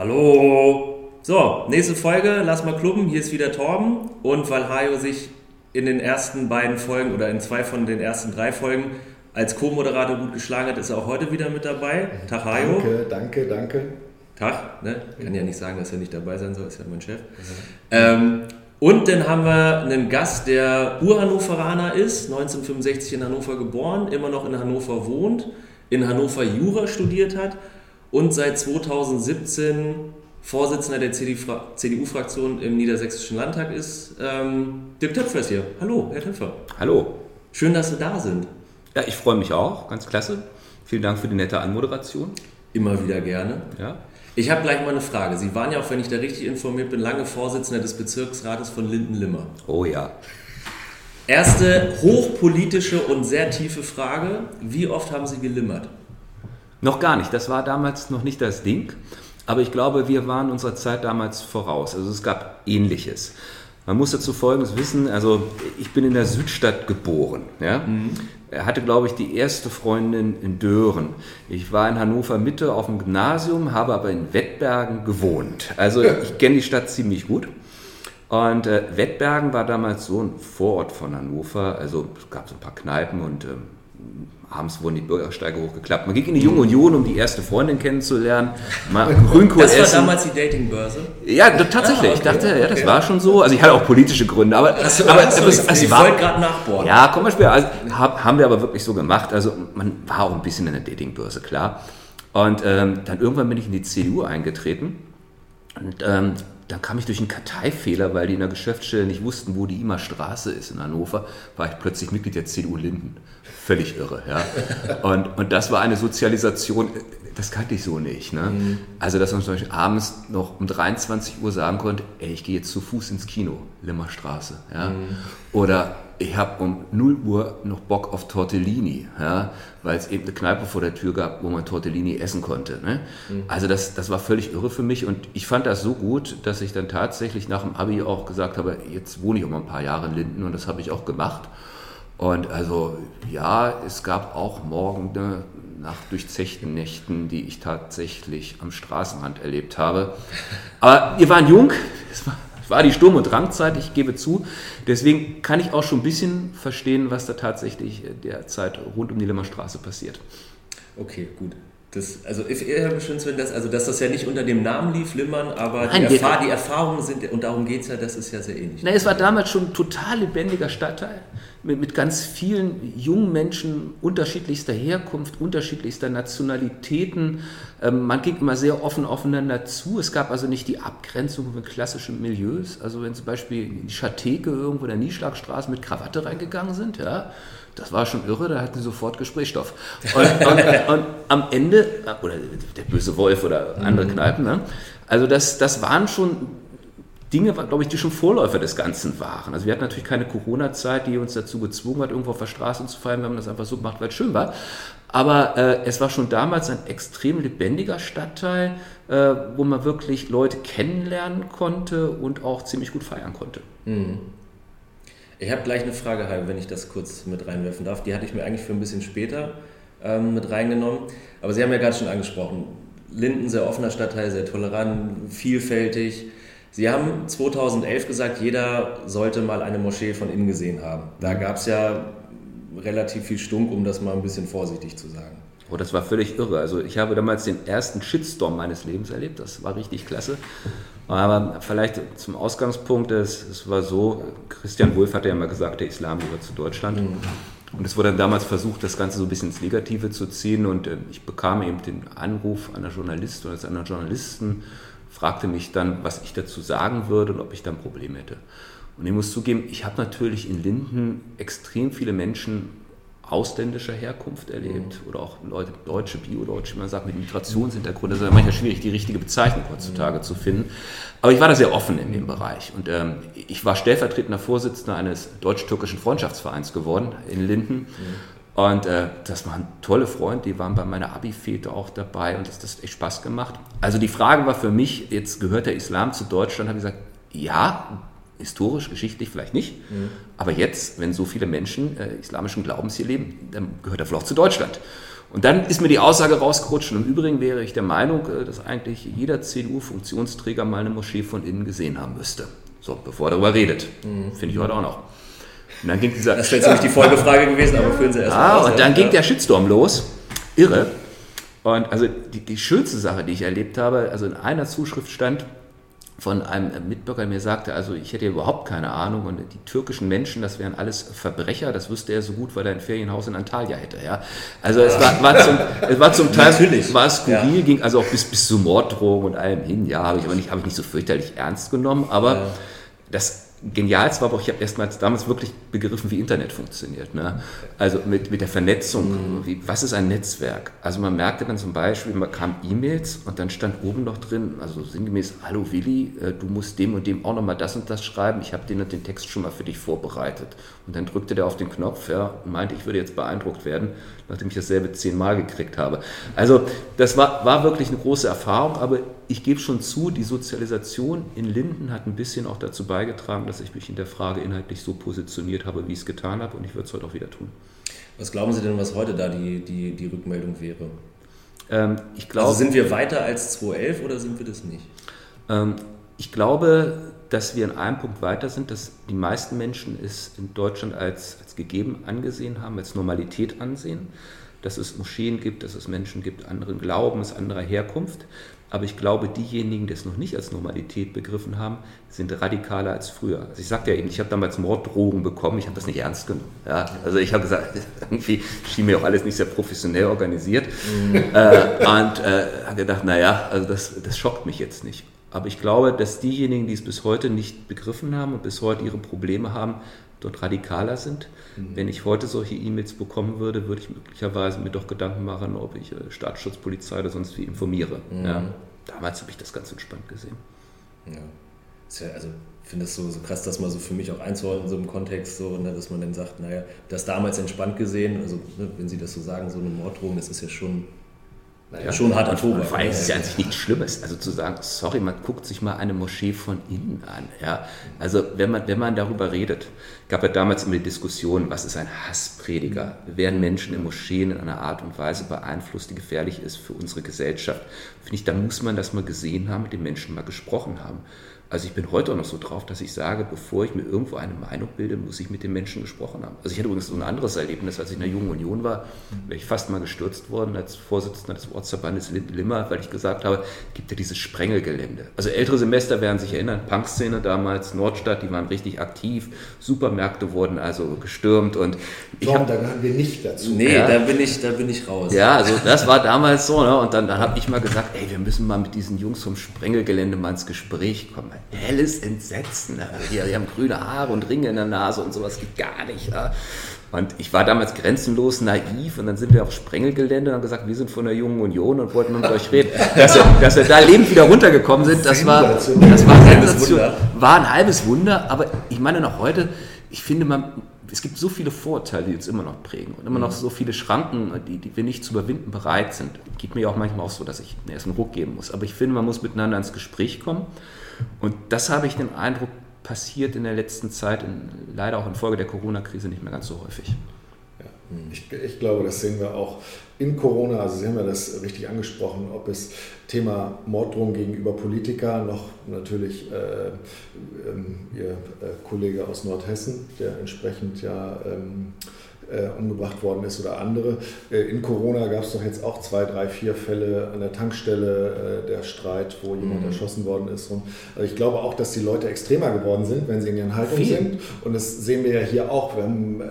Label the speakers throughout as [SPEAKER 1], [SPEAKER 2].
[SPEAKER 1] Hallo. So, nächste Folge, lass mal klubben. Hier ist wieder Torben. Und weil Hajo sich in den ersten beiden Folgen oder in zwei von den ersten drei Folgen als Co-Moderator gut geschlagen hat, ist er auch heute wieder mit dabei. Tag Hajo.
[SPEAKER 2] Danke, danke, danke.
[SPEAKER 1] Tag, ne? Kann ja nicht sagen, dass er nicht dabei sein soll, ist ja mein Chef. Ähm, und dann haben wir einen Gast, der Urhannoveraner ist, 1965 in Hannover geboren, immer noch in Hannover wohnt, in Hannover Jura studiert hat und seit 2017 Vorsitzender der CDU-Fraktion im Niedersächsischen Landtag ist. Ähm, Dirk Töpfer ist hier. Hallo, Herr Töpfer.
[SPEAKER 3] Hallo.
[SPEAKER 1] Schön, dass Sie da sind.
[SPEAKER 3] Ja, ich freue mich auch. Ganz klasse. Vielen Dank für die nette Anmoderation.
[SPEAKER 1] Immer wieder gerne.
[SPEAKER 3] Ja.
[SPEAKER 1] Ich habe gleich mal eine Frage. Sie waren ja auch, wenn ich da richtig informiert bin, lange Vorsitzender des Bezirksrates von Linden-Limmer.
[SPEAKER 3] Oh ja.
[SPEAKER 1] Erste hochpolitische und sehr tiefe Frage. Wie oft haben Sie gelimmert?
[SPEAKER 3] Noch gar nicht. Das war damals noch nicht das Ding. Aber ich glaube, wir waren unserer Zeit damals voraus. Also es gab Ähnliches. Man muss dazu Folgendes wissen. Also ich bin in der Südstadt geboren. Ja? Mhm. Er hatte, glaube ich, die erste Freundin in Dören. Ich war in Hannover Mitte auf dem Gymnasium, habe aber in Wettbergen gewohnt. Also ich kenne die Stadt ziemlich gut. Und äh, Wettbergen war damals so ein Vorort von Hannover. Also es gab so ein paar Kneipen und ähm, abends wurden die Bürgersteige hochgeklappt. Man ging in die Junge Union, um die erste Freundin kennenzulernen.
[SPEAKER 1] Mal Grünkohl das war essen. damals die Datingbörse?
[SPEAKER 3] Ja, tatsächlich. Ah, okay. Ich dachte, ja, das okay. war schon so. Also ich hatte auch politische Gründe, aber,
[SPEAKER 1] Achso, aber also, es, also ich wollte gerade nachbohren.
[SPEAKER 3] Ja, komm mal später. Also, haben wir aber wirklich so gemacht. Also man war auch ein bisschen in der Datingbörse, klar. Und ähm, dann irgendwann bin ich in die CDU eingetreten. Und ähm, dann kam ich durch einen Karteifehler, weil die in der Geschäftsstelle nicht wussten, wo die Ima Straße ist in Hannover, war ich plötzlich Mitglied der CDU Linden. Völlig irre, ja. Und, und das war eine Sozialisation, das kannte ich so nicht. Ne? Mhm. Also, dass man zum Beispiel abends noch um 23 Uhr sagen konnte, ey, ich gehe jetzt zu Fuß ins Kino, Limmerstraße. Ja? Mhm. Oder ich habe um 0 Uhr noch Bock auf Tortellini, ja? weil es eben eine Kneipe vor der Tür gab, wo man Tortellini essen konnte. Ne? Mhm. Also das, das war völlig irre für mich und ich fand das so gut, dass ich dann tatsächlich nach dem Abi auch gesagt habe, jetzt wohne ich mal ein paar Jahre in Linden und das habe ich auch gemacht. Und also ja, es gab auch Morgende nach durchzechten Nächten, die ich tatsächlich am Straßenrand erlebt habe. Aber wir waren jung, es war, war die Sturm- und Drangzeit, ich gebe zu. Deswegen kann ich auch schon ein bisschen verstehen, was da tatsächlich derzeit rund um die Limmerstraße passiert.
[SPEAKER 1] Okay, gut. Das, also wenn das, also dass das ja nicht unter dem Namen lief, Limmern, aber Nein, die, Erfahr die, Erfahrungen sind, und darum geht es ja, das ist ja sehr ähnlich.
[SPEAKER 3] Nein, es war damals schon ein total lebendiger Stadtteil mit, mit ganz vielen jungen Menschen unterschiedlichster Herkunft, unterschiedlichster Nationalitäten. Ähm, man ging immer sehr offen aufeinander zu. Es gab also nicht die Abgrenzung von klassischen Milieus. Also wenn zum Beispiel in die Schatheke irgendwo in der Nieschlagstraße mit Krawatte reingegangen sind, ja, das war schon irre, da hatten sie sofort Gesprächsstoff. Und, und, und am Ende, oder der böse Wolf oder andere mhm. Kneipen, ne? also das, das waren schon Dinge, glaube ich, die schon Vorläufer des Ganzen waren. Also wir hatten natürlich keine Corona-Zeit, die uns dazu gezwungen hat, irgendwo auf der Straße zu feiern. Wir haben das einfach so gemacht, weil es schön war. Aber äh, es war schon damals ein extrem lebendiger Stadtteil, äh, wo man wirklich Leute kennenlernen konnte und auch ziemlich gut feiern konnte. Mhm.
[SPEAKER 1] Ich habe gleich eine Frage, wenn ich das kurz mit reinwerfen darf. Die hatte ich mir eigentlich für ein bisschen später ähm, mit reingenommen. Aber Sie haben ja gerade schon angesprochen, Linden, sehr offener Stadtteil, sehr tolerant, vielfältig. Sie haben 2011 gesagt, jeder sollte mal eine Moschee von innen gesehen haben. Da gab es ja relativ viel Stunk, um das mal ein bisschen vorsichtig zu sagen.
[SPEAKER 3] Oh, das war völlig irre. Also ich habe damals den ersten Shitstorm meines Lebens erlebt. Das war richtig klasse. Aber vielleicht zum Ausgangspunkt, es, es war so, Christian Wulff hatte ja mal gesagt, der Islam gehört zu Deutschland. Mhm. Und es wurde dann damals versucht, das Ganze so ein bisschen ins Negative zu ziehen. Und äh, ich bekam eben den Anruf einer Journalistin oder einer Journalisten, fragte mich dann, was ich dazu sagen würde und ob ich da ein Problem hätte. Und ich muss zugeben, ich habe natürlich in Linden extrem viele Menschen ausländischer Herkunft erlebt mhm. oder auch Leute, Deutsche, Bio-Deutsche, man sagt mit Migrationshintergrund. Das ist ja manchmal schwierig, die richtige Bezeichnung heutzutage mhm. zu finden. Aber ich war da sehr offen in dem Bereich und ähm, ich war stellvertretender Vorsitzender eines deutsch-türkischen Freundschaftsvereins geworden in Linden. Mhm. Und äh, das waren tolle Freunde, die waren bei meiner Abi-Fete auch dabei und das hat echt Spaß gemacht. Also die Frage war für mich, jetzt gehört der Islam zu Deutschland, habe ich gesagt, ja, historisch, geschichtlich vielleicht nicht. Mhm. Aber jetzt, wenn so viele Menschen äh, islamischen Glaubens hier leben, dann gehört er vielleicht zu Deutschland. Und dann ist mir die Aussage rausgerutscht. Und im Übrigen wäre ich der Meinung, äh, dass eigentlich jeder CDU-Funktionsträger mal eine Moschee von innen gesehen haben müsste. So, bevor er darüber redet. Mhm. Finde ich heute auch noch.
[SPEAKER 1] Und dann ging dieser. Das wäre jetzt nicht die Folgefrage gewesen, aber führen Sie erst
[SPEAKER 3] Ah, aus, und dann ja. ging der Shitstorm los. Irre. Und also die, die schönste Sache, die ich erlebt habe, also in einer Zuschrift stand, von einem Mitbürger, der mir sagte, also ich hätte überhaupt keine Ahnung und die türkischen Menschen, das wären alles Verbrecher, das wüsste er so gut, weil er ein Ferienhaus in Antalya hätte. Ja? Also es war, war, zum, es war zum Teil
[SPEAKER 1] Natürlich.
[SPEAKER 3] war skurril, ja. ging also auch bis, bis zu Morddrohungen und allem hin. Ja, habe ich aber nicht, habe ich nicht so fürchterlich ernst genommen, aber ja. das Genialste war aber auch, ich habe erstmals damals wirklich begriffen, wie Internet funktioniert. Ne? Also mit, mit der Vernetzung, mhm. wie, was ist ein Netzwerk? Also man merkte dann zum Beispiel, man kam E-Mails und dann stand oben noch drin, also sinngemäß, hallo Willi, äh, du musst dem und dem auch nochmal das und das schreiben, ich habe den und den Text schon mal für dich vorbereitet. Und dann drückte der auf den Knopf ja, und meinte, ich würde jetzt beeindruckt werden, nachdem ich dasselbe zehnmal gekriegt habe. Also das war, war wirklich eine große Erfahrung, aber ich gebe schon zu, die Sozialisation in Linden hat ein bisschen auch dazu beigetragen, dass ich mich in der Frage inhaltlich so positioniert habe, wie ich es getan habe und ich würde es heute auch wieder tun.
[SPEAKER 1] Was glauben Sie denn, was heute da die, die, die Rückmeldung wäre?
[SPEAKER 3] Ähm, ich glaub,
[SPEAKER 1] also sind wir weiter als 2011 oder sind wir das nicht?
[SPEAKER 3] Ähm, ich glaube, dass wir in einem Punkt weiter sind, dass die meisten Menschen es in Deutschland als, als gegeben angesehen haben, als Normalität ansehen, dass es Moscheen gibt, dass es Menschen gibt anderen Glaubens, anderer Herkunft. Aber ich glaube, diejenigen, die es noch nicht als Normalität begriffen haben, sind radikaler als früher. Also ich sagte ja eben, ich habe damals Morddrogen bekommen, ich habe das nicht ernst genommen. Ja, also ich habe gesagt, irgendwie schien mir auch alles nicht sehr professionell organisiert. Mhm. Äh, und äh, habe gedacht, naja, also das, das schockt mich jetzt nicht. Aber ich glaube, dass diejenigen, die es bis heute nicht begriffen haben und bis heute ihre Probleme haben, dort radikaler sind. Mhm. Wenn ich heute solche E-Mails bekommen würde, würde ich möglicherweise mir doch Gedanken machen, ob ich äh, Staatsschutzpolizei oder sonst wie informiere. Mhm. Ja. Damals habe ich das ganz entspannt gesehen.
[SPEAKER 1] Ja. also ich finde es so, so krass, dass man so für mich auch einzuholen in so einem Kontext, so, ne, dass man dann sagt, naja, das damals entspannt gesehen, also ne, wenn Sie das so sagen, so eine Morddrohung, das ist ja schon naja, schon harter Tobak.
[SPEAKER 3] Vor allem ist es ja an sich nichts Schlimmes. Also zu sagen, sorry, man guckt sich mal eine Moschee von innen an. Ja? Also wenn man, wenn man darüber redet, gab ja damals immer die Diskussion, was ist ein Hassprediger? Werden Menschen in Moscheen in einer Art und Weise beeinflusst, die gefährlich ist für unsere Gesellschaft? Finde ich, da muss man das mal gesehen haben, mit den Menschen mal gesprochen haben. Also ich bin heute auch noch so drauf, dass ich sage, bevor ich mir irgendwo eine Meinung bilde, muss ich mit den Menschen gesprochen haben. Also ich hatte übrigens so ein anderes Erlebnis, als ich in der Jungen Union war, wäre ich fast mal gestürzt worden als Vorsitzender des Ortsverbandes Limmer, weil ich gesagt habe, gibt ja dieses Sprengelgelände. Also ältere Semester werden sich erinnern, Punkszene damals, Nordstadt, die waren richtig aktiv, Supermärkte wurden also gestürmt und
[SPEAKER 2] ich Tom, hab, da gehören wir nicht dazu.
[SPEAKER 1] Nee, ja, da, bin ich, da bin ich raus.
[SPEAKER 3] Ja, also das war damals so, ne? und dann, dann habe ich mal gesagt, ey, wir müssen mal mit diesen Jungs vom Sprengelgelände mal ins Gespräch kommen helles Entsetzen. Die, die haben grüne Haare und Ringe in der Nase und sowas geht gar nicht. Und ich war damals grenzenlos naiv und dann sind wir auf Sprengelgelände und haben gesagt, wir sind von der Jungen Union und wollten mit euch reden. Dass wir, dass wir da lebend wieder runtergekommen sind, das war, das war, ein war ein halbes Wunder. Aber ich meine noch heute, ich finde, man, es gibt so viele Vorurteile, die uns immer noch prägen und immer noch mhm. so viele Schranken, die, die wir nicht zu überwinden bereit sind. Geht mir auch manchmal auch so, dass ich erst einen Ruck geben muss. Aber ich finde, man muss miteinander ins Gespräch kommen. Und das habe ich den Eindruck, passiert in der letzten Zeit, in, leider auch infolge der Corona-Krise, nicht mehr ganz so häufig.
[SPEAKER 2] Ja, ich, ich, glaube, das sehen wir auch in Corona. Also Sie haben ja das richtig angesprochen, ob es Thema Morddrohung gegenüber Politikern, noch natürlich äh, ähm, Ihr äh, Kollege aus Nordhessen, der entsprechend ja ähm, äh, umgebracht worden ist oder andere. Äh, in Corona gab es doch jetzt auch zwei, drei, vier Fälle an der Tankstelle, äh, der Streit, wo jemand mhm. erschossen worden ist. Und, also ich glaube auch, dass die Leute extremer geworden sind, wenn sie in ihren Haltungen sind. Und das sehen wir ja hier auch. Wir haben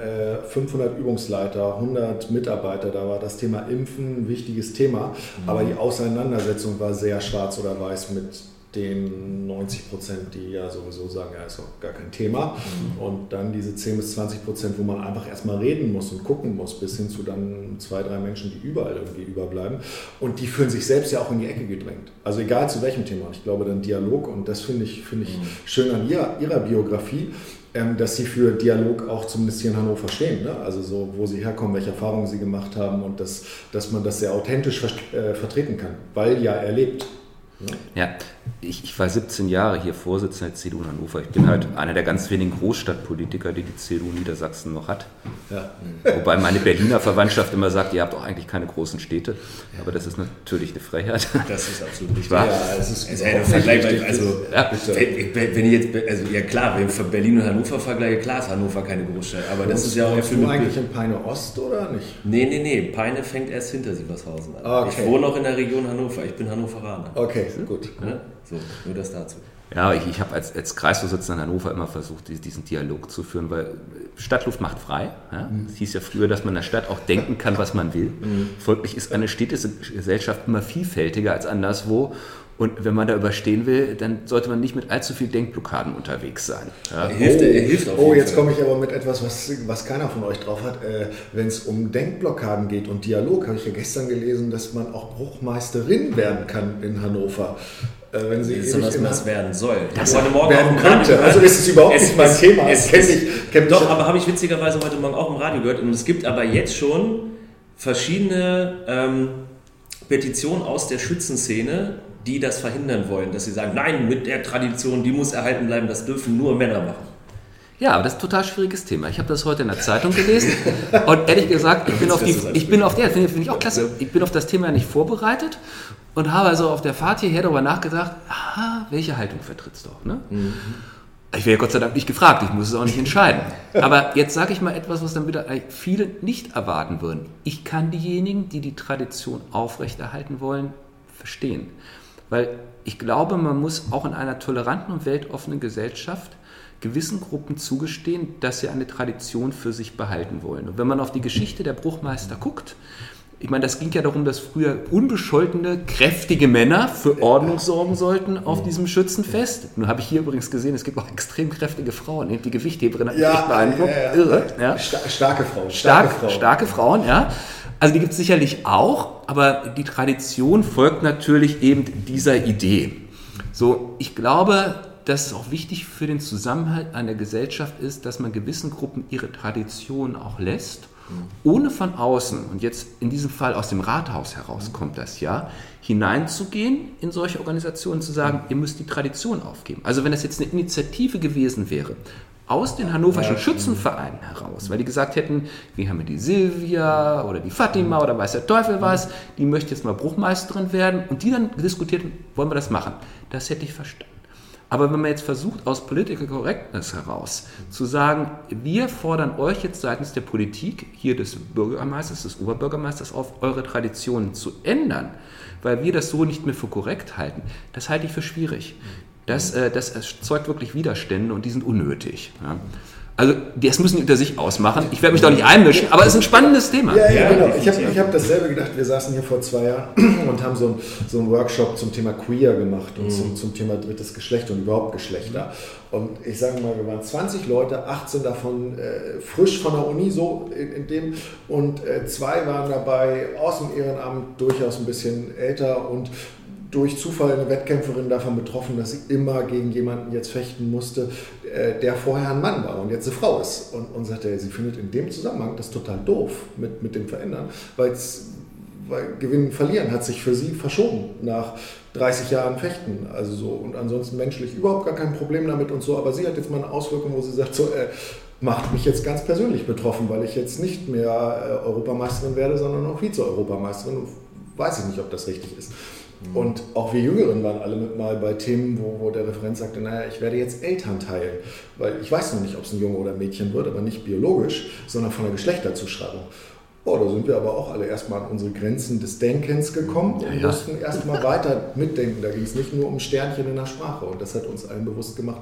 [SPEAKER 2] 500 äh, Übungsleiter, 100 Mitarbeiter, da war das Thema Impfen ein wichtiges Thema. Mhm. Aber die Auseinandersetzung war sehr schwarz oder weiß mit den 90 Prozent, die ja sowieso sagen, ja, ist auch gar kein Thema. Mhm. Und dann diese 10 bis 20 Prozent, wo man einfach erstmal reden muss und gucken muss, bis hin zu dann zwei, drei Menschen, die überall irgendwie überbleiben. Und die fühlen sich selbst ja auch in die Ecke gedrängt. Also egal zu welchem Thema. Ich glaube, dann Dialog, und das finde ich, find ich mhm. schön an ihrer, ihrer Biografie, ähm, dass sie für Dialog auch zumindest hier in Hannover stehen. Ne? Also so, wo sie herkommen, welche Erfahrungen sie gemacht haben und das, dass man das sehr authentisch äh, vertreten kann, weil ja erlebt.
[SPEAKER 3] Ja, ich, ich, war 17 Jahre hier Vorsitzender der CDU in Hannover. Ich bin halt einer der ganz wenigen Großstadtpolitiker, die die CDU Niedersachsen noch hat. Ja. Wobei meine Berliner Verwandtschaft immer sagt, ihr habt doch eigentlich keine großen Städte. Aber das ist natürlich eine Freiheit.
[SPEAKER 1] Das ist absolut richtig. Ja, es ist also, vergleichbar. Also, ja, wenn, wenn, ich jetzt, also ja klar, wenn ich Berlin und Hannover vergleiche, klar ist Hannover keine Großstadt. Aber das ist ja auch
[SPEAKER 2] für du eigentlich in Peine Ost oder nicht?
[SPEAKER 1] Nee, nee, nee. Peine fängt erst hinter Sievershausen an. Okay. Ich wohne noch in der Region Hannover. Ich bin Hannoveraner.
[SPEAKER 2] Okay, gut. Ja?
[SPEAKER 1] So, nur das dazu.
[SPEAKER 3] Ja, ich, ich habe als, als Kreisvorsitzender in Hannover immer versucht, diesen Dialog zu führen, weil Stadtluft macht frei. Ja? Mhm. Es hieß ja früher, dass man in der Stadt auch denken kann, was man will. Mhm. Folglich ist eine städtische Gesellschaft immer vielfältiger als anderswo. Und wenn man da überstehen will, dann sollte man nicht mit allzu viel Denkblockaden unterwegs sein.
[SPEAKER 2] Ja? Er hilft, er hilft oh, jetzt komme ich aber mit etwas, was, was keiner von euch drauf hat. Äh, wenn es um Denkblockaden geht und Dialog, habe ich ja gestern gelesen, dass man auch Bruchmeisterin werden kann in Hannover.
[SPEAKER 1] Äh, wenn sie ist was das werden soll.
[SPEAKER 2] Das heute Morgen werden könnte. Also ist es überhaupt es, nicht mein es, Thema.
[SPEAKER 1] Es, es, ich, kenn doch, aber habe ich witzigerweise heute Morgen auch im Radio gehört. Und es gibt aber jetzt schon verschiedene ähm, Petitionen aus der Schützenszene, die das verhindern wollen, dass sie sagen, nein, mit der Tradition, die muss erhalten bleiben, das dürfen nur Männer machen.
[SPEAKER 3] Ja, aber das ist ein total schwieriges Thema. Ich habe das heute in der Zeitung gelesen und ehrlich gesagt, ich bin auf die, ich bin auf der, finde ich auch klasse, ich bin auf das Thema nicht vorbereitet und habe also auf der Fahrt hierher darüber nachgedacht, aha, welche Haltung vertrittst du? Ne? Mhm. Ich werde Gott sei Dank nicht gefragt, ich muss es auch nicht entscheiden. Aber jetzt sage ich mal etwas, was dann wieder viele nicht erwarten würden. Ich kann diejenigen, die die Tradition aufrechterhalten wollen, verstehen. Weil ich glaube, man muss auch in einer toleranten und weltoffenen Gesellschaft gewissen Gruppen zugestehen, dass sie eine Tradition für sich behalten wollen. Und wenn man auf die Geschichte der Bruchmeister guckt, ich meine, das ging ja darum, dass früher unbescholtene, kräftige Männer für Ordnung sorgen sollten auf diesem Schützenfest. Nun habe ich hier übrigens gesehen, es gibt auch extrem kräftige Frauen. Die Gewichtheberin hat mich ja, echt beeindruckt. Ja, ja.
[SPEAKER 2] Irre. Ja. Starke Frauen.
[SPEAKER 3] Starke, starke, Frauen. starke Frauen, ja. Also die gibt es sicherlich auch, aber die Tradition folgt natürlich eben dieser Idee. So, ich glaube, dass es auch wichtig für den Zusammenhalt einer Gesellschaft ist, dass man gewissen Gruppen ihre Tradition auch lässt, ohne von außen, und jetzt in diesem Fall aus dem Rathaus heraus kommt das ja, hineinzugehen in solche Organisationen, zu sagen, ihr müsst die Tradition aufgeben. Also wenn das jetzt eine Initiative gewesen wäre, aus den hannoverschen Schützenvereinen heraus, weil die gesagt hätten, wir haben die Silvia oder die Fatima oder weiß der Teufel was, die möchte jetzt mal Bruchmeisterin werden und die dann diskutiert, wollen wir das machen. Das hätte ich verstanden. Aber wenn man jetzt versucht, aus Political Correctness heraus zu sagen, wir fordern euch jetzt seitens der Politik, hier des Bürgermeisters, des Oberbürgermeisters auf, eure Traditionen zu ändern, weil wir das so nicht mehr für korrekt halten, das halte ich für schwierig. Das, äh, das erzeugt wirklich Widerstände und die sind unnötig. Ja. Also das müssen die unter sich ausmachen. Ich werde mich doch nicht einmischen, aber es ist ein spannendes Thema.
[SPEAKER 2] Ja, ja, genau. Ich habe hab dasselbe gedacht. Wir saßen hier vor zwei Jahren und haben so, ein, so einen Workshop zum Thema Queer gemacht und mhm. zum, zum, Thema drittes Geschlecht und überhaupt Geschlechter. Und ich sage mal, wir waren 20 Leute, 18 davon äh, frisch von der Uni, so in, in dem, und äh, zwei waren dabei aus dem Ehrenamt, durchaus ein bisschen älter und durch Zufall eine Wettkämpferin davon betroffen, dass sie immer gegen jemanden jetzt fechten musste, äh, der vorher ein Mann war und jetzt eine Frau ist. Und, und sagte, sie findet in dem Zusammenhang das total doof mit, mit dem Verändern, weil Gewinnen, Verlieren hat sich für sie verschoben nach 30 Jahren Fechten. Also so, und ansonsten menschlich überhaupt gar kein Problem damit und so. Aber sie hat jetzt mal eine Auswirkung, wo sie sagt, so, äh, macht mich jetzt ganz persönlich betroffen, weil ich jetzt nicht mehr äh, Europameisterin werde, sondern auch Vize-Europameisterin. Weiß ich nicht, ob das richtig ist. Mhm. Und auch wir Jüngeren waren alle mit mal bei Themen, wo, wo der Referent sagte, naja, ich werde jetzt Eltern teilen, weil ich weiß noch nicht, ob es ein Junge oder ein Mädchen wird, aber nicht biologisch, sondern von der Geschlechterzuschreibung. Oh, da sind wir aber auch alle erstmal an unsere Grenzen des Denkens gekommen und ja, ja. mussten erstmal weiter mitdenken. Da ging es nicht nur um Sternchen in der Sprache. Und das hat uns allen bewusst gemacht,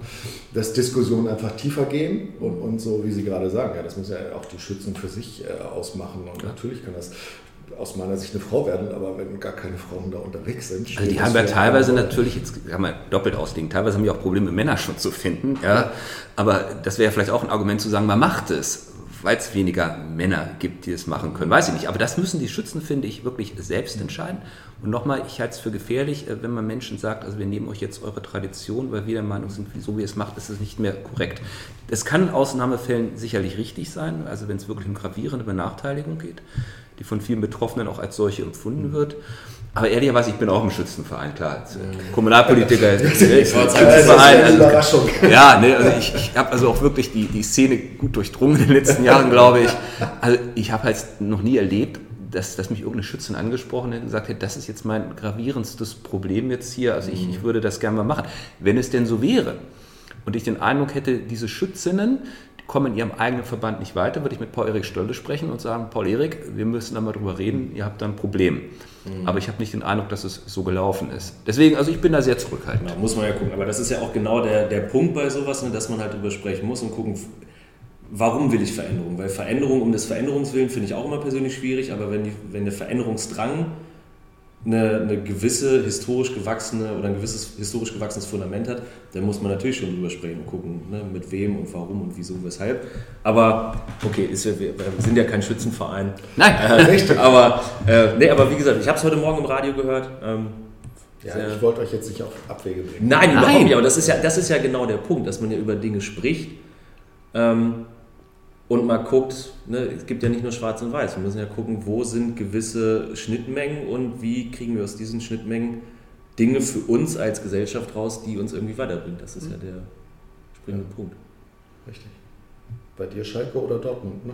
[SPEAKER 2] dass Diskussionen einfach tiefer gehen und, und so, wie Sie gerade sagen, ja, das muss ja auch die Schützen für sich äh, ausmachen. Und ja. natürlich kann das aus meiner Sicht eine Frau werden, aber wenn gar keine Frauen da unterwegs sind.
[SPEAKER 3] Also die haben ja teilweise natürlich, jetzt kann man doppelt auslegen, teilweise haben die auch Probleme, Männer schon zu finden, ja. Aber das wäre vielleicht auch ein Argument zu sagen, man macht es, weil es weniger Männer gibt, die es machen können. Weiß ich nicht. Aber das müssen die Schützen, finde ich, wirklich selbst entscheiden. Und nochmal, ich halte es für gefährlich, äh, wenn man Menschen sagt, also wir nehmen euch jetzt eure Tradition, weil wir der Meinung sind, so wie ihr es macht, ist es nicht mehr korrekt. Das kann in Ausnahmefällen sicherlich richtig sein, also wenn es wirklich um gravierende Benachteiligung geht. Die von vielen Betroffenen auch als solche empfunden wird. Aber ehrlicherweise, ich bin auch im Schützenverein, klar. Als Kommunalpolitiker ist ein Schützenverein. Also, ja, ne, also ich, ich habe also auch wirklich die, die Szene gut durchdrungen in den letzten Jahren, glaube ich. Also ich habe halt noch nie erlebt, dass, dass mich irgendeine Schützin angesprochen hätte und gesagt hätte, das ist jetzt mein gravierendstes Problem jetzt hier, also ich, ich würde das gerne mal machen. Wenn es denn so wäre und ich den Eindruck hätte, diese Schützinnen kommen in ihrem eigenen Verband nicht weiter, würde ich mit Paul-Erik Stölle sprechen und sagen, Paul-Erik, wir müssen da mal drüber reden, ihr habt da ein Problem. Mhm. Aber ich habe nicht den Eindruck, dass es so gelaufen ist. Deswegen, also ich bin da sehr zurückhaltend.
[SPEAKER 1] Ja, muss man ja gucken. Aber das ist ja auch genau der, der Punkt bei sowas, ne, dass man halt drüber sprechen muss und gucken, warum will ich Veränderung? Weil Veränderung um des Veränderungswillen finde ich auch immer persönlich schwierig, aber wenn, die, wenn der Veränderungsdrang eine, eine, gewisse historisch gewachsene oder ein gewisses historisch gewachsenes Fundament hat, dann muss man natürlich schon drüber sprechen und gucken, ne, mit wem und warum und wieso, weshalb. Aber okay, ist wir sind ja kein Schützenverein.
[SPEAKER 3] Nein,
[SPEAKER 1] äh, richtig. aber, äh, nee, aber wie gesagt, ich habe es heute Morgen im Radio gehört. Ähm,
[SPEAKER 2] ja, ich wollte euch jetzt nicht auf Abwege bringen.
[SPEAKER 1] Nein, überhaupt Nein. nicht. Aber das ist, ja, das ist ja genau der Punkt, dass man ja über Dinge spricht. Ähm, und mal guckt, ne, es gibt ja nicht nur schwarz und weiß, wir müssen ja gucken, wo sind gewisse Schnittmengen und wie kriegen wir aus diesen Schnittmengen Dinge für uns als Gesellschaft raus, die uns irgendwie weiterbringen. Das ist ja der springende ja. Punkt.
[SPEAKER 2] Richtig. Bei dir Schalke oder Dortmund, ne?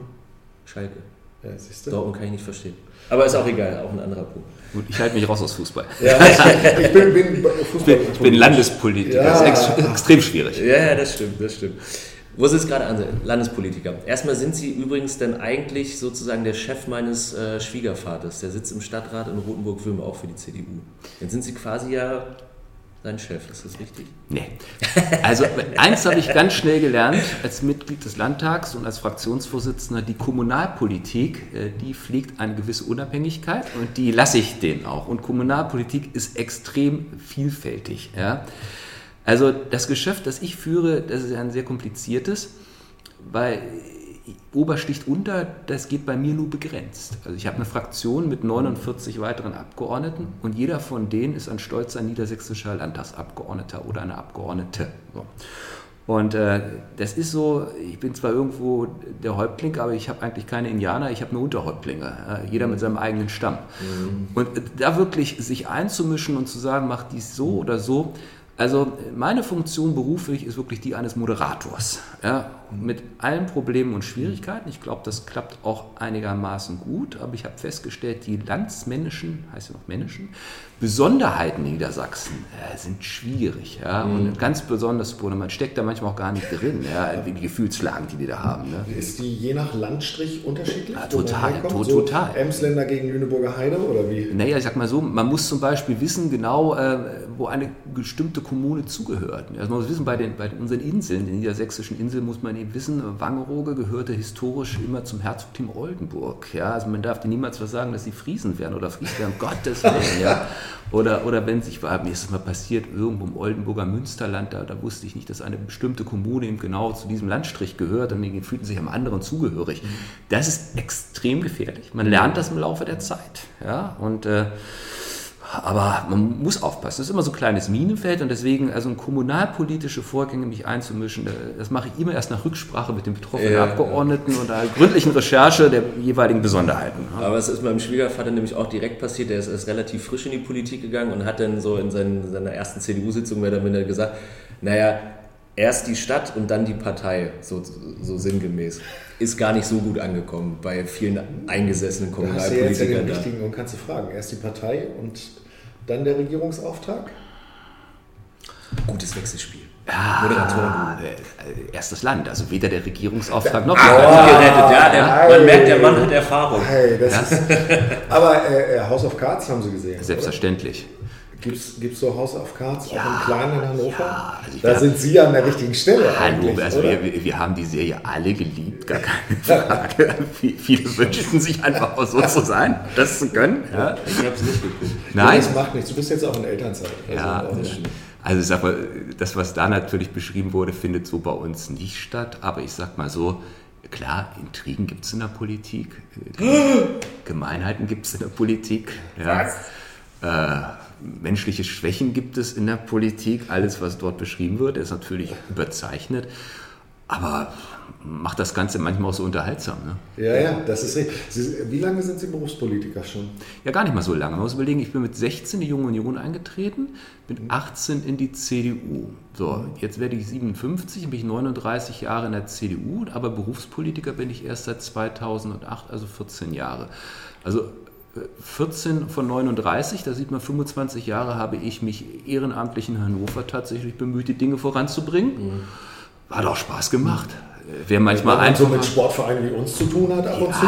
[SPEAKER 1] Schalke.
[SPEAKER 2] Ja, siehst du?
[SPEAKER 1] Dortmund kann ich nicht verstehen. Aber ist auch egal, auch ein anderer Punkt.
[SPEAKER 3] Gut, ich halte mich raus aus Fußball.
[SPEAKER 2] Ja, ich, bin, bin
[SPEAKER 3] Fußball. Ich bin, ich bin Landespolitiker. Ja. Das ist ex extrem schwierig.
[SPEAKER 1] Ja, das stimmt, das stimmt. Wo Sie es gerade an, Landespolitiker. Erstmal sind Sie übrigens dann eigentlich sozusagen der Chef meines äh, Schwiegervaters. Der sitzt im Stadtrat in Rotenburg-Würme auch für die CDU. Dann sind Sie quasi ja sein Chef, ist das richtig?
[SPEAKER 3] Nee. Also eins habe ich ganz schnell gelernt als Mitglied des Landtags und als Fraktionsvorsitzender, die Kommunalpolitik, äh, die pflegt eine gewisse Unabhängigkeit und die lasse ich denen auch. Und Kommunalpolitik ist extrem vielfältig. Ja. Also das Geschäft, das ich führe, das ist ein sehr kompliziertes, weil Obersticht unter, das geht bei mir nur begrenzt. Also ich habe eine Fraktion mit 49 weiteren Abgeordneten und jeder von denen ist ein stolzer niedersächsischer Landtagsabgeordneter oder eine Abgeordnete. So. Und äh, das ist so, ich bin zwar irgendwo der Häuptling, aber ich habe eigentlich keine Indianer, ich habe nur Unterhäuptlinge, äh, jeder mit seinem eigenen Stamm. Mhm. Und äh, da wirklich sich einzumischen und zu sagen, mach dies so oder so, also meine Funktion beruflich ist wirklich die eines Moderators. Ja, mit allen Problemen und Schwierigkeiten. Ich glaube, das klappt auch einigermaßen gut, aber ich habe festgestellt, die landsmännischen, heißt ja noch männischen, Besonderheiten Niedersachsen äh, sind schwierig. Ja? Mhm. Und ganz besonders, man steckt da manchmal auch gar nicht drin, ja? die Gefühlslagen, die wir da haben. Ne?
[SPEAKER 2] Ist die je nach Landstrich unterschiedlich?
[SPEAKER 3] Ja, total, to
[SPEAKER 2] so
[SPEAKER 3] total.
[SPEAKER 2] Emsländer gegen Lüneburger Heide oder wie?
[SPEAKER 3] Naja, ich sag mal so, man muss zum Beispiel wissen genau, äh, wo eine bestimmte Kommune zugehört. Also man muss wissen, bei, den, bei unseren Inseln, den niedersächsischen Inseln, muss man eben wissen, Wangerooge gehörte historisch immer zum Herzogtum Oldenburg. Ja? Also man darf niemals was sagen, dass sie Friesen wären oder Fries wären, Gottes Willen. Ja? Oder, oder wenn sich, mir ist es mal passiert, irgendwo im Oldenburger Münsterland, da, da wusste ich nicht, dass eine bestimmte Kommune eben genau zu diesem Landstrich gehört und die fühlten sich am anderen zugehörig. Mhm. Das ist extrem gefährlich. Man lernt das im Laufe der Zeit. Ja? Und äh, aber man muss aufpassen. Das ist immer so ein kleines Minenfeld und deswegen, also in kommunalpolitische Vorgänge mich einzumischen, das mache ich immer erst nach Rücksprache mit den betroffenen ja, Abgeordneten ja. und einer gründlichen Recherche der jeweiligen Besonderheiten.
[SPEAKER 1] Aber es ist meinem Schwiegervater nämlich auch direkt passiert, der ist, ist relativ frisch in die Politik gegangen und hat dann so in seinen, seiner ersten CDU-Sitzung mehr oder minder gesagt, naja, erst die Stadt und dann die Partei, so, so sinngemäß. Ist gar nicht so gut angekommen bei vielen eingesessenen Kommunalpolitikern. Da hast du jetzt ja den
[SPEAKER 2] richtigen und kannst du fragen, erst die Partei und dann der Regierungsauftrag?
[SPEAKER 1] Gutes Wechselspiel.
[SPEAKER 3] Ja, Moderatoren. Äh, erstes Land, also weder der Regierungsauftrag noch
[SPEAKER 1] ah, oh, gerettet. Ja, der, man merkt, der Mann hat Erfahrung.
[SPEAKER 2] Hey, ja. ist, aber äh, äh, House of Cards haben Sie gesehen.
[SPEAKER 3] Selbstverständlich.
[SPEAKER 2] Gibt es so House of Cards ja, auch im Kleinen in Hannover? Ja, also da sind Sie an der richtigen Stelle.
[SPEAKER 3] Hallo, also wir, wir, haben die Serie alle geliebt, gar keine Frage. Viele wünschen sich einfach auch so zu sein, das zu können. Ja.
[SPEAKER 1] Ich habe es nicht geguckt.
[SPEAKER 2] Nein. Das macht nichts, du bist jetzt auch in Elternzeit.
[SPEAKER 3] Also ja, also ich sag mal, das, was da natürlich beschrieben wurde, findet so bei uns nicht statt. Aber ich sag mal so, klar, Intrigen gibt es in der Politik, Gemeinheiten gibt es in der Politik. Ja. Was? Äh, menschliche Schwächen gibt es in der Politik. Alles, was dort beschrieben wird, ist natürlich überzeichnet. aber macht das Ganze manchmal auch so unterhaltsam. Ne?
[SPEAKER 2] Ja, ja, das ist richtig. wie lange sind Sie Berufspolitiker schon?
[SPEAKER 3] Ja, gar nicht mal so lange. Man muss überlegen, ich bin mit 16 in die Junge Union eingetreten, mit 18 in die CDU. So, jetzt werde ich 57, bin ich 39 Jahre in der CDU, aber Berufspolitiker bin ich erst seit 2008, also 14 Jahre. Also 14 von 39, da sieht man 25 Jahre habe ich mich ehrenamtlich in Hannover tatsächlich bemüht, die Dinge voranzubringen. Mhm. Hat auch Spaß gemacht. Wer manchmal
[SPEAKER 2] Wenn man so mit Sportvereinen wie uns zu tun hat ab
[SPEAKER 3] und zu.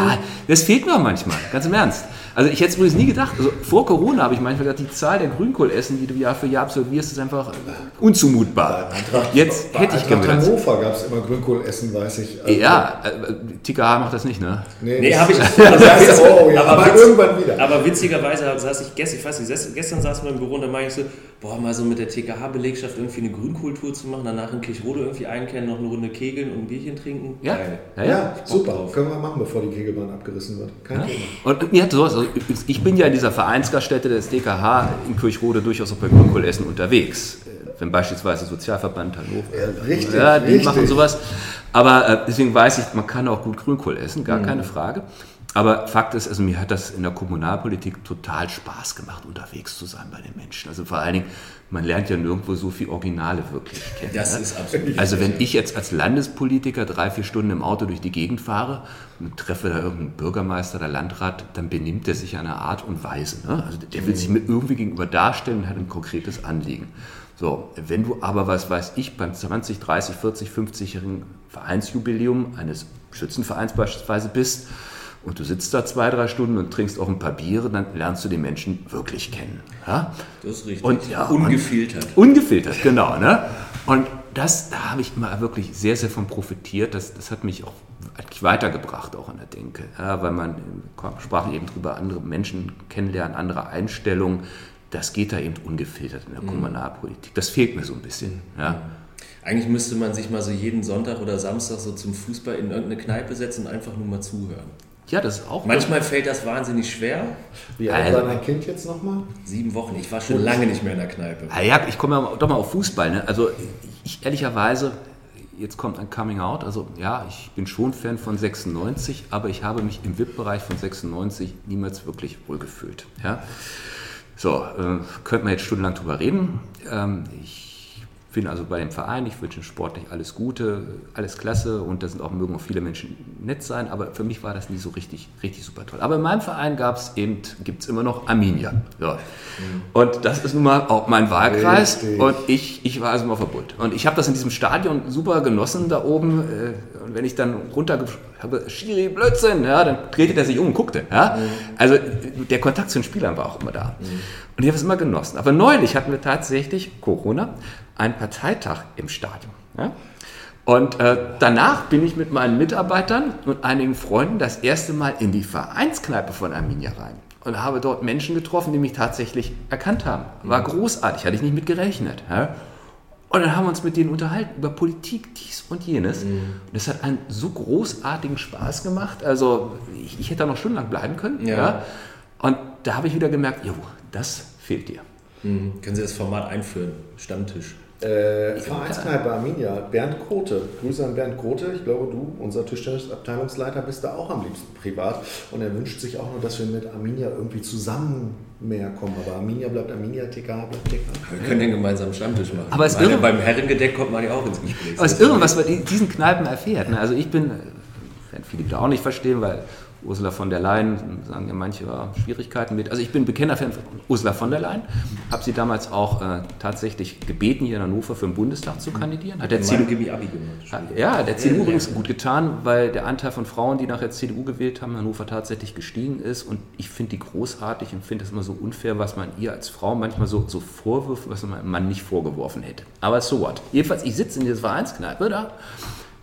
[SPEAKER 3] Das fehlt mir manchmal, ganz im Ernst. Also ich hätte es übrigens nie gedacht, also vor Corona habe ich manchmal gedacht, die Zahl der Grünkohlessen, die du Jahr für Jahr absolvierst, ist einfach unzumutbar. Eintracht, Jetzt bei hätte ich
[SPEAKER 2] gedacht. In Hannover gab es immer Grünkohlessen, weiß ich.
[SPEAKER 3] Also ja, äh, TKH macht das nicht, ne?
[SPEAKER 1] Nee, nee habe ich. das oh, ja, aber, aber irgendwann wieder. Aber witzigerweise saß ich gestern, ich weiß nicht, gestern saß wir im Büro und da meinte ich so, boah, mal so mit der TKH-Belegschaft irgendwie eine Grünkultur zu machen, danach in Kirchrode irgendwie einkennen, noch eine Runde kegeln und ein Bierchen trinken.
[SPEAKER 2] Ja, ja, ja, ja super. Drauf. Können wir machen, bevor die Kegelbahn abgerissen wird. Kein ja. Thema.
[SPEAKER 3] Und mir hat sowas, also ich bin ja in dieser Vereinsgaststätte des DKH in Kirchrode durchaus auch bei Grünkohlessen unterwegs. Wenn beispielsweise Sozialverband Hannover,
[SPEAKER 2] ja, richtig,
[SPEAKER 3] ja, die
[SPEAKER 2] richtig.
[SPEAKER 3] machen sowas. Aber äh, deswegen weiß ich, man kann auch gut Grünkohl essen, gar mhm. keine Frage. Aber Fakt ist, also mir hat das in der Kommunalpolitik total Spaß gemacht, unterwegs zu sein bei den Menschen. Also vor allen Dingen, man lernt ja nirgendwo so viel Originale wirklich kennen.
[SPEAKER 1] Das ne? ist absolut.
[SPEAKER 3] Also wenn ich jetzt als Landespolitiker drei, vier Stunden im Auto durch die Gegend fahre und treffe da irgendeinen Bürgermeister oder Landrat, dann benimmt er sich einer Art und Weise. Ne? Also der will sich mir irgendwie gegenüber darstellen und hat ein konkretes Anliegen. So, wenn du aber, was weiß ich, beim 20, 30, 40, 50-jährigen Vereinsjubiläum eines Schützenvereins beispielsweise bist, und du sitzt da zwei, drei Stunden und trinkst auch ein paar Biere, dann lernst du die Menschen wirklich kennen. Ja?
[SPEAKER 1] Das ist richtig.
[SPEAKER 3] Und, ja,
[SPEAKER 1] ungefiltert.
[SPEAKER 3] Und, ungefiltert, genau. Ne? Und das, da habe ich immer wirklich sehr, sehr von profitiert. Das, das hat mich auch eigentlich weitergebracht, auch in der Denke. Ja, weil man, sprachen eben drüber, andere Menschen kennenlernen, andere Einstellungen. Das geht da eben ungefiltert in der mhm. Kommunalpolitik. Das fehlt mir so ein bisschen. Ja.
[SPEAKER 1] Eigentlich müsste man sich mal so jeden Sonntag oder Samstag so zum Fußball in irgendeine Kneipe setzen und einfach nur mal zuhören.
[SPEAKER 3] Ja, das ist auch.
[SPEAKER 1] Manchmal fällt das wahnsinnig schwer.
[SPEAKER 2] Wie alt war dein Kind jetzt nochmal?
[SPEAKER 1] Sieben Wochen. Ich war schon lange nicht mehr in der Kneipe.
[SPEAKER 3] Ah ja, ich komme ja doch mal auf Fußball. Ne? Also ich ehrlicherweise, jetzt kommt ein Coming Out. Also ja, ich bin schon Fan von 96, aber ich habe mich im VIP-Bereich von 96 niemals wirklich wohlgefühlt. Ja? So, äh, könnte man jetzt stundenlang drüber reden. Ähm, ich bin also bei dem Verein, ich wünsche sportlich alles Gute, alles klasse und da sind auch, mögen auch viele Menschen nett sein, aber für mich war das nie so richtig, richtig super toll. Aber in meinem Verein gab es eben, gibt es immer noch Arminia. So. Mhm. Und das ist nun mal auch mein Wahlkreis richtig. und ich, ich war also mal verbunden. Und ich habe das in diesem Stadion super genossen da oben. Äh, und wenn ich dann runter habe, Schiri, Blödsinn, ja, dann drehte der sich um und guckte. Ja? Mhm. Also der Kontakt zu den Spielern war auch immer da. Mhm. Und ich habe es immer genossen. Aber neulich hatten wir tatsächlich Corona einen Parteitag im Stadion. Ja? Und äh, danach bin ich mit meinen Mitarbeitern und einigen Freunden das erste Mal in die Vereinskneipe von Arminia rein und habe dort Menschen getroffen, die mich tatsächlich erkannt haben. War mhm. großartig, hatte ich nicht mit gerechnet. Ja? Und dann haben wir uns mit denen unterhalten über Politik, dies und jenes. Mhm. Und das hat einen so großartigen Spaß gemacht. Also ich, ich hätte da noch stundenlang bleiben können. Ja. ja? Und da habe ich wieder gemerkt, jo, das fehlt dir.
[SPEAKER 1] Mhm. Können Sie das Format einführen? Stammtisch.
[SPEAKER 2] Äh, Vereinskneipe Arminia, Bernd Grote. Grüße an Bernd Grote. Ich glaube, du, unser Tischtennisabteilungsleiter, bist da auch am liebsten privat. Und er wünscht sich auch nur, dass wir mit Arminia irgendwie zusammen mehr kommen. Aber Arminia bleibt Arminia, TK bleibt TK.
[SPEAKER 1] Wir können den gemeinsamen Stammtisch machen.
[SPEAKER 3] Aber es irre,
[SPEAKER 1] beim Herrengedeck kommt man ja auch ins Gespräch.
[SPEAKER 3] Aber es ist irre, was man in diesen Kneipen erfährt. Ne? Also ich bin, werden viele da auch nicht verstehen, weil Ursula von der Leyen, sagen ja manche Schwierigkeiten mit. Also ich bin bekennender Fan von Ursula von der Leyen, habe sie damals auch äh, tatsächlich gebeten, hier in Hannover für den Bundestag zu kandidieren. Hat der CDU, Abi gemacht. Ja, der CDU übrigens gut getan, weil der Anteil von Frauen, die nachher CDU gewählt haben, in Hannover tatsächlich gestiegen ist. Und ich finde die großartig und finde es immer so unfair, was man ihr als Frau manchmal so, so vorwirft, was man Mann nicht vorgeworfen hätte. Aber so what. Jedenfalls, ich sitze in dieser Vereinskneipe da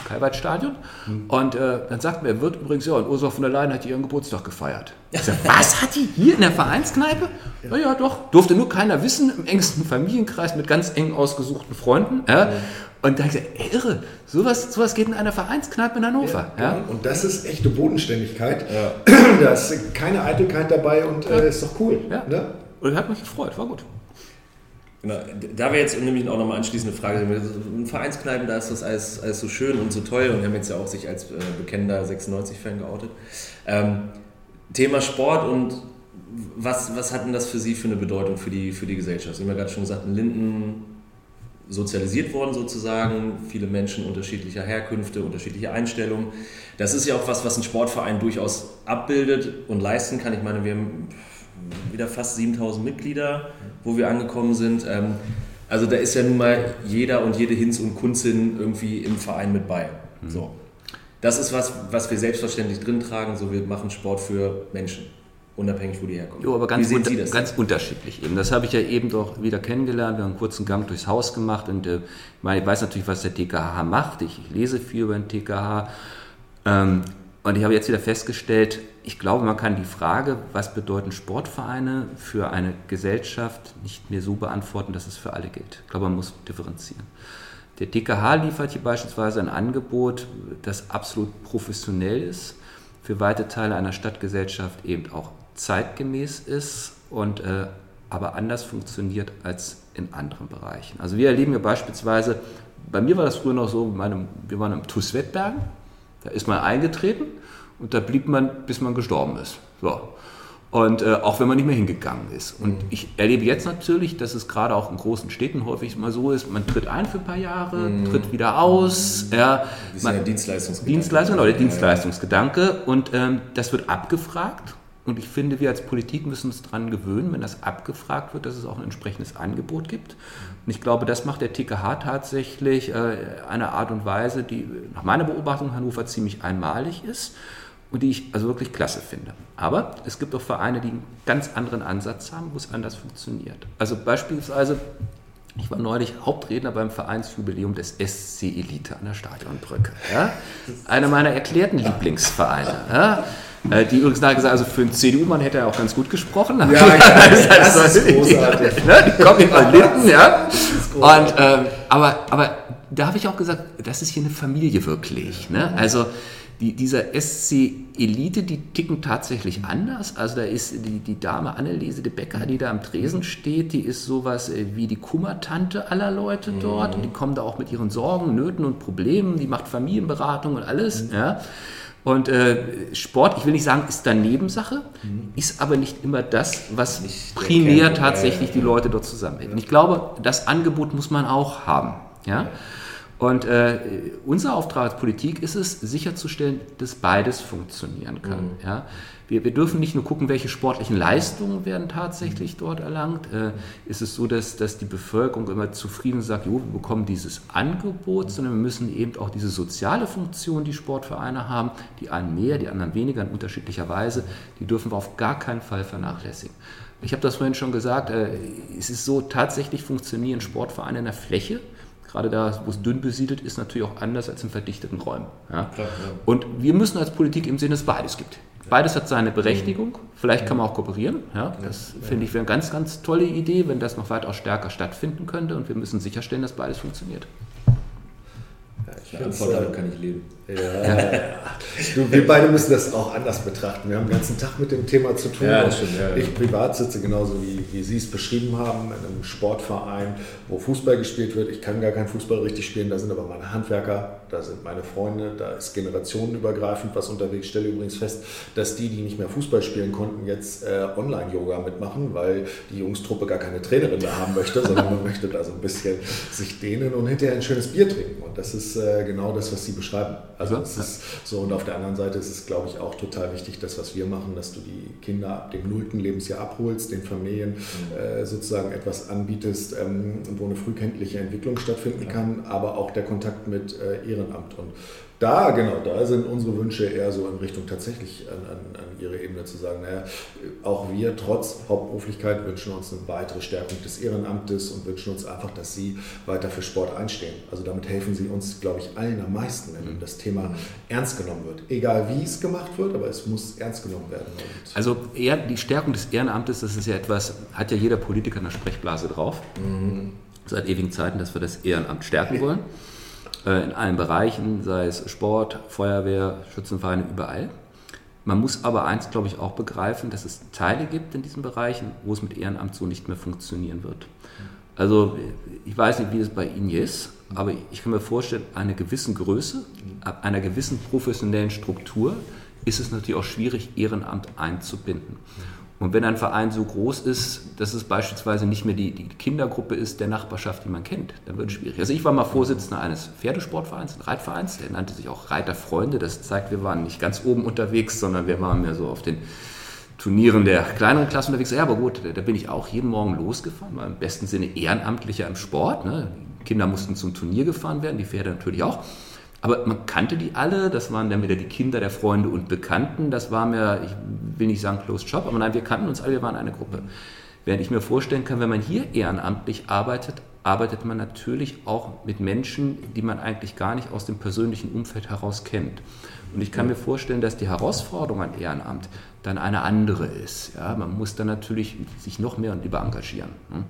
[SPEAKER 3] Kalbert-Stadion. Mhm. Und äh, dann sagt mir, er wird übrigens, ja, und Ursula von der Leyen hat ihren Geburtstag gefeiert. Sag, was hat die hier in der Vereinskneipe? Ja. ja, doch. Durfte nur keiner wissen, im engsten Familienkreis mit ganz eng ausgesuchten Freunden. Ja. Mhm. Und da habe ich gesagt, irre, sowas, sowas geht in einer Vereinskneipe in Hannover. Ja, ja.
[SPEAKER 2] Und das ist echte Bodenständigkeit. Ja. Da ist keine Eitelkeit dabei und äh, ist doch cool.
[SPEAKER 3] Ja. Ne? Und hat mich gefreut, war gut.
[SPEAKER 1] Genau, da wäre jetzt nämlich auch nochmal anschließende Frage. In Vereinskneipen, da ist das alles, alles so schön und so toll und wir haben jetzt ja auch sich als äh, bekennender 96-Fan geoutet. Ähm, Thema Sport und was, was hat denn das für Sie für eine Bedeutung für die, für die Gesellschaft? Sie haben ja gerade schon gesagt, in Linden sozialisiert worden sozusagen, viele Menschen unterschiedlicher Herkünfte, unterschiedliche Einstellungen. Das ist ja auch was, was ein Sportverein durchaus abbildet und leisten kann. Ich meine, wir haben wieder fast 7000 Mitglieder, wo wir angekommen sind. Ähm, also da ist ja nun mal jeder und jede Hinz und Kunzin irgendwie im Verein mit bei. Mhm. So. Das ist was, was wir selbstverständlich drin tragen. So, wir machen Sport für Menschen, unabhängig, wo die herkommen.
[SPEAKER 3] Jo, aber ganz, Wie sehen unter, ganz unterschiedlich eben. Das habe ich ja eben doch wieder kennengelernt. Wir haben einen kurzen Gang durchs Haus gemacht und äh, ich weiß natürlich, was der TKH macht. Ich, ich lese viel über den TKH. Ähm, und ich habe jetzt wieder festgestellt, ich glaube, man kann die Frage, was bedeuten Sportvereine für eine Gesellschaft, nicht mehr so beantworten, dass es für alle gilt. Ich glaube, man muss differenzieren. Der TKH liefert hier beispielsweise ein Angebot, das absolut professionell ist, für weite Teile einer Stadtgesellschaft eben auch zeitgemäß ist und äh, aber anders funktioniert als in anderen Bereichen. Also wir erleben ja beispielsweise, bei mir war das früher noch so, meinem, wir waren im TuS Wettbergen, da ist man eingetreten und da blieb man, bis man gestorben ist. So. Und äh, auch wenn man nicht mehr hingegangen ist. Und mhm. ich erlebe jetzt natürlich, dass es gerade auch in großen Städten häufig mal so ist, man tritt ein für ein paar Jahre, mhm. tritt wieder aus.
[SPEAKER 1] Mhm. Ja, man, ja Dienstleistungsgedanke.
[SPEAKER 3] Dienstleistung, oder Dienstleistungsgedanke. Und ähm, das wird abgefragt. Und ich finde, wir als Politik müssen uns daran gewöhnen, wenn das abgefragt wird, dass es auch ein entsprechendes Angebot gibt. Und ich glaube, das macht der TKH tatsächlich äh, eine Art und Weise, die nach meiner Beobachtung Hannover ziemlich einmalig ist und die ich also wirklich klasse finde. Aber es gibt auch Vereine, die einen ganz anderen Ansatz haben, wo es anders funktioniert. Also beispielsweise, ich war neulich Hauptredner beim Vereinsjubiläum des SC Elite an der Stadionbrücke. Ja? Einer meiner erklärten Lieblingsvereine. Ja? Äh, die übrigens nachher gesagt, also für einen CDU-Mann hätte er auch ganz gut gesprochen. Ja, ja das, das ist großartig. Ne? Die kommen in von Linden, ja. Und, ähm, aber, aber da habe ich auch gesagt, das ist hier eine Familie wirklich. Ne? Also die, dieser SC Elite, die ticken tatsächlich anders. Also da ist die, die Dame Anneliese de Becker, die da am Tresen steht, die ist sowas äh, wie die Kummertante aller Leute dort. Mhm. Und die kommen da auch mit ihren Sorgen, Nöten und Problemen. Die macht Familienberatung und alles. Mhm. Ja. Und äh, Sport, ich will nicht sagen, ist da Nebensache, mhm. ist aber nicht immer das, was nicht primär tatsächlich ja, ja, die Leute dort zusammenhält. Und ich glaube, das Angebot muss man auch haben. Ja? Und äh, unser Auftrag als Politik ist es, sicherzustellen, dass beides funktionieren kann. Mhm. Ja? Wir, wir, dürfen nicht nur gucken, welche sportlichen Leistungen werden tatsächlich dort erlangt. Äh, ist es so, dass, dass die Bevölkerung immer zufrieden sagt, jo, wir bekommen dieses Angebot, sondern wir müssen eben auch diese soziale Funktion, die Sportvereine haben, die einen mehr, die anderen weniger in unterschiedlicher Weise, die dürfen wir auf gar keinen Fall vernachlässigen. Ich habe das vorhin schon gesagt, äh, es ist so, tatsächlich funktionieren Sportvereine in der Fläche gerade da, wo es dünn besiedelt ist, natürlich auch anders als in verdichteten Räumen. Ja? Klar, ja. Und wir müssen als Politik im Sinne, dass es beides gibt. Beides hat seine Berechtigung. Vielleicht kann man auch kooperieren. Ja, das finde ich wäre eine ganz, ganz tolle Idee, wenn das noch weitaus stärker stattfinden könnte. Und wir müssen sicherstellen, dass beides funktioniert.
[SPEAKER 1] Ja, ich Antwort, damit kann ich leben.
[SPEAKER 2] Ja. Du, wir beide müssen das auch anders betrachten. Wir haben den ganzen Tag mit dem Thema zu tun. Ja, stimmt, ja, ich privat sitze genauso wie, wie Sie es beschrieben haben, in einem Sportverein, wo Fußball gespielt wird. Ich kann gar keinen Fußball richtig spielen, da sind aber meine Handwerker, da sind meine Freunde, da ist generationenübergreifend was unterwegs. Ich stelle übrigens fest, dass die, die nicht mehr Fußball spielen konnten, jetzt äh, Online-Yoga mitmachen, weil die Jungstruppe gar keine Trainerin mehr haben möchte, sondern man möchte da so ein bisschen sich dehnen und hinterher ein schönes Bier trinken. Und das ist äh, genau das, was Sie beschreiben. Also es ist so und auf der anderen Seite ist es, glaube ich, auch total wichtig, das, was wir machen, dass du die Kinder ab dem nullten Lebensjahr abholst, den Familien mhm. äh, sozusagen etwas anbietest, ähm, wo eine frühkindliche Entwicklung stattfinden kann, aber auch der Kontakt mit äh, Ehrenamt und da, genau, da sind unsere Wünsche eher so in Richtung tatsächlich an, an, an ihre Ebene zu sagen, naja, auch wir trotz Hauptberuflichkeit wünschen uns eine weitere Stärkung des Ehrenamtes und wünschen uns einfach, dass sie weiter für Sport einstehen. Also damit helfen sie uns, glaube ich, allen am meisten, wenn das Thema ernst genommen wird. Egal wie es gemacht wird, aber es muss ernst genommen werden.
[SPEAKER 3] Also eher die Stärkung des Ehrenamtes, das ist ja etwas, hat ja jeder Politiker in der Sprechblase drauf. Mhm. Seit ewigen Zeiten, dass wir das Ehrenamt stärken wollen. Äh, in allen Bereichen, sei es Sport, Feuerwehr, Schützenvereine, überall. Man muss aber eins, glaube ich, auch begreifen, dass es Teile gibt in diesen Bereichen, wo es mit Ehrenamt so nicht mehr funktionieren wird. Also ich weiß nicht, wie das bei Ihnen ist, aber ich kann mir vorstellen, einer gewissen Größe, einer gewissen professionellen Struktur ist es natürlich auch schwierig, Ehrenamt einzubinden. Und wenn ein Verein so groß ist, dass es beispielsweise nicht mehr die, die Kindergruppe ist der Nachbarschaft, die man kennt, dann wird es schwierig. Also ich war mal Vorsitzender eines Pferdesportvereins, Reitvereins, der nannte sich auch Reiterfreunde. Das zeigt, wir waren nicht ganz oben unterwegs, sondern wir waren mehr so auf den Turnieren der kleineren Klassen unterwegs. Ja, aber gut, da bin ich auch jeden Morgen losgefahren, war im besten Sinne Ehrenamtlicher im Sport. Ne? Kinder mussten zum Turnier gefahren werden, die Pferde natürlich auch. Aber man kannte die alle, das waren dann wieder die Kinder der Freunde und Bekannten. Das war mir, ich will nicht sagen Closed Shop, aber nein, wir kannten uns alle, wir waren eine Gruppe. Während ich mir vorstellen kann, wenn man hier ehrenamtlich arbeitet, arbeitet man natürlich auch mit Menschen, die man eigentlich gar nicht aus dem persönlichen Umfeld heraus kennt. Und ich kann mir vorstellen, dass die Herausforderung an Ehrenamt dann eine andere ist. Ja, man muss dann natürlich sich noch mehr und lieber engagieren. Hm?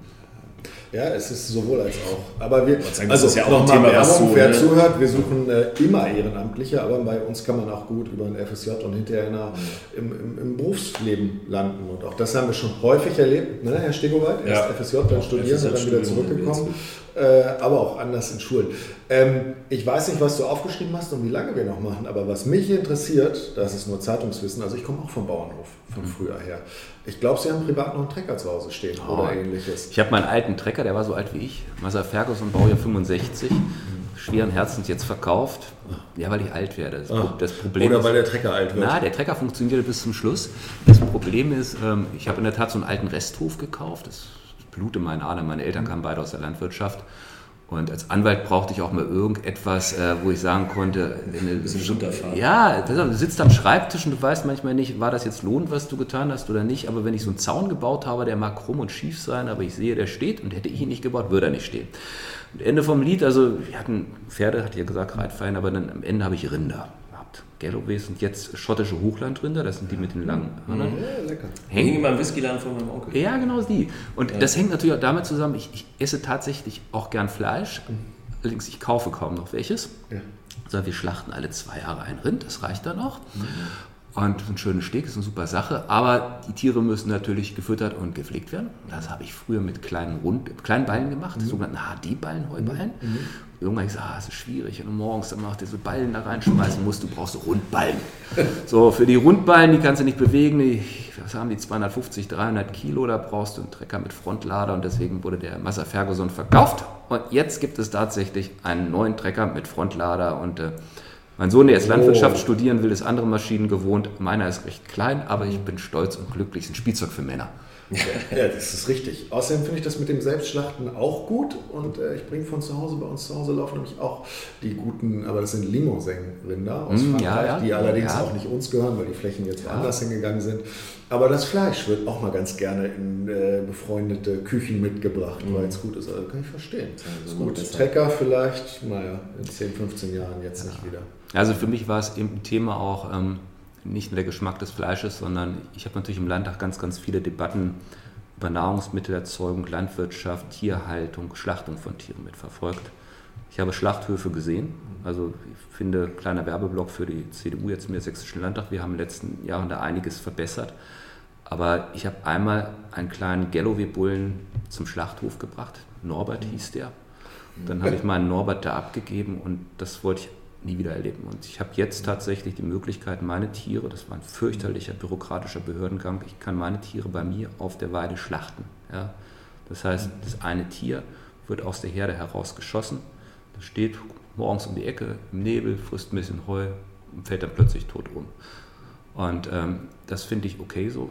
[SPEAKER 2] Ja, es ist sowohl als auch. Aber wir,
[SPEAKER 1] sagen,
[SPEAKER 2] also
[SPEAKER 1] ist ja auch ein Thema,
[SPEAKER 2] Werbung,
[SPEAKER 1] was so,
[SPEAKER 2] wer
[SPEAKER 1] ne?
[SPEAKER 2] zuhört, wir suchen äh, immer Ehrenamtliche, aber bei uns kann man auch gut über ein FSJ und hinterher in einer, im, im, im Berufsleben landen. Und auch das haben wir schon häufig erlebt, ne, Herr Stegowald? Erst
[SPEAKER 1] Ja.
[SPEAKER 2] FSJ, dann studieren und dann wieder zurückgekommen. Äh, aber auch anders in Schulen. Ähm, ich weiß nicht, was du aufgeschrieben hast und wie lange wir noch machen, aber was mich interessiert, das ist nur Zeitungswissen, also ich komme auch vom Bauernhof, von früher her. Ich glaube, Sie haben privat noch einen Trecker zu Hause stehen
[SPEAKER 3] Oh.
[SPEAKER 2] oder ähnliches.
[SPEAKER 3] Ich habe meinen alten Trecker, der war so alt wie ich, Massa Ferguson, Baujahr 65, schweren Herzens jetzt verkauft. Ja, weil ich alt werde. Das, Pro- das Problem
[SPEAKER 2] Oder
[SPEAKER 3] ist,
[SPEAKER 2] weil der Trecker alt wird.
[SPEAKER 3] Na, der Trecker funktionierte bis zum Schluss. Das Problem ist, ähm, ich habe in der Tat so einen alten Resthof gekauft. Das Blut in meinen Adern. Meine Eltern kamen beide aus der Landwirtschaft. Und als Anwalt brauchte ich auch mal irgendetwas, äh, wo ich sagen konnte, eine,
[SPEAKER 1] bisschen runterfahren.
[SPEAKER 3] ja, du sitzt am Schreibtisch und du weißt manchmal nicht, war das jetzt lohnend, was du getan hast oder nicht. Aber wenn ich so einen Zaun gebaut habe, der mag krumm und schief sein, aber ich sehe, der steht und hätte ich ihn nicht gebaut, würde er nicht stehen. Und Ende vom Lied, also wir hatten Pferde, hat ja gesagt, Reitverein, aber dann am Ende habe ich Rinder Galloways und jetzt schottische Hochlandrinder, das sind die mit den langen Hörnern.
[SPEAKER 2] Ja, lecker.
[SPEAKER 1] Hängen
[SPEAKER 3] Hängen
[SPEAKER 1] immer im Whiskyladen von meinem Onkel.
[SPEAKER 3] ja, genau die. Und das hängt natürlich auch damit zusammen, ich, ich esse tatsächlich auch gern Fleisch. Allerdings, ich kaufe kaum noch welches.
[SPEAKER 2] Ja.
[SPEAKER 3] Sondern wir schlachten alle zwei Jahre ein Rind, das reicht dann auch. Und ein schönes Steak ist eine super Sache, aber die Tiere müssen natürlich gefüttert und gepflegt werden. Das habe ich früher mit kleinen, Rund, kleinen Ballen gemacht, die sogenannten HD-Ballen, Heuballen. Irgendwann habe ich gesagt, ah, das ist schwierig. Und morgens dann macht ihr so Ballen da reinschmeißen musst, du brauchst so Rundballen. so, für die Rundballen, die kannst du nicht bewegen, die, was haben die, 250, 300 Kilo, da brauchst du einen Trecker mit Frontlader und deswegen wurde der Massa Ferguson verkauft. Und jetzt gibt es tatsächlich einen neuen Trecker mit Frontlader und äh, mein Sohn, der jetzt Landwirtschaft
[SPEAKER 2] Oh.
[SPEAKER 3] studieren will, ist andere Maschinen gewohnt. Meiner ist recht klein, aber ich bin stolz und glücklich. Es ist ein Spielzeug für Männer.
[SPEAKER 2] Ja, das ist richtig. Außerdem finde ich das mit dem Selbstschlachten auch gut und äh, ich bringe von zu Hause, bei uns zu Hause laufen nämlich auch die guten, aber das sind Limousin-Rinder aus
[SPEAKER 3] Mm,
[SPEAKER 2] Frankreich,
[SPEAKER 3] ja, ja.
[SPEAKER 2] die allerdings
[SPEAKER 3] Ja.
[SPEAKER 2] auch nicht uns gehören, weil die Flächen jetzt
[SPEAKER 3] Ja.
[SPEAKER 2] woanders hingegangen sind. Aber das Fleisch wird auch mal ganz gerne in äh, befreundete Küchen mitgebracht, weil es gut ist. Also kann ich verstehen.
[SPEAKER 1] so
[SPEAKER 2] ist gut. Trecker vielleicht, naja, in 10, 15 Jahren jetzt nicht wieder.
[SPEAKER 3] Also für mich war es eben ein Thema auch ähm, nicht nur der Geschmack des Fleisches, sondern ich habe natürlich im Landtag ganz, ganz viele Debatten über Nahrungsmittelerzeugung, Landwirtschaft, Tierhaltung, Schlachtung von Tieren mitverfolgt. Ich habe Schlachthöfe gesehen. Also ich finde, kleiner Werbeblock für die CDU jetzt im Sächsischen Landtag. Wir haben in den letzten Jahren da einiges verbessert. Aber ich habe einmal einen kleinen Galloway-Bullen zum Schlachthof gebracht. Norbert hieß der. Dann habe ich meinen Norbert da abgegeben und das wollte ich nie wieder erleben. Und ich habe jetzt tatsächlich die Möglichkeit, meine Tiere, das war ein fürchterlicher bürokratischer Behördengang, ich kann meine Tiere bei mir auf der Weide schlachten. Ja? Das heißt, das eine Tier wird aus der Herde heraus geschossen, das steht morgens um die Ecke im Nebel, frisst ein bisschen Heu und fällt dann plötzlich tot um. Und ähm, das finde ich okay so.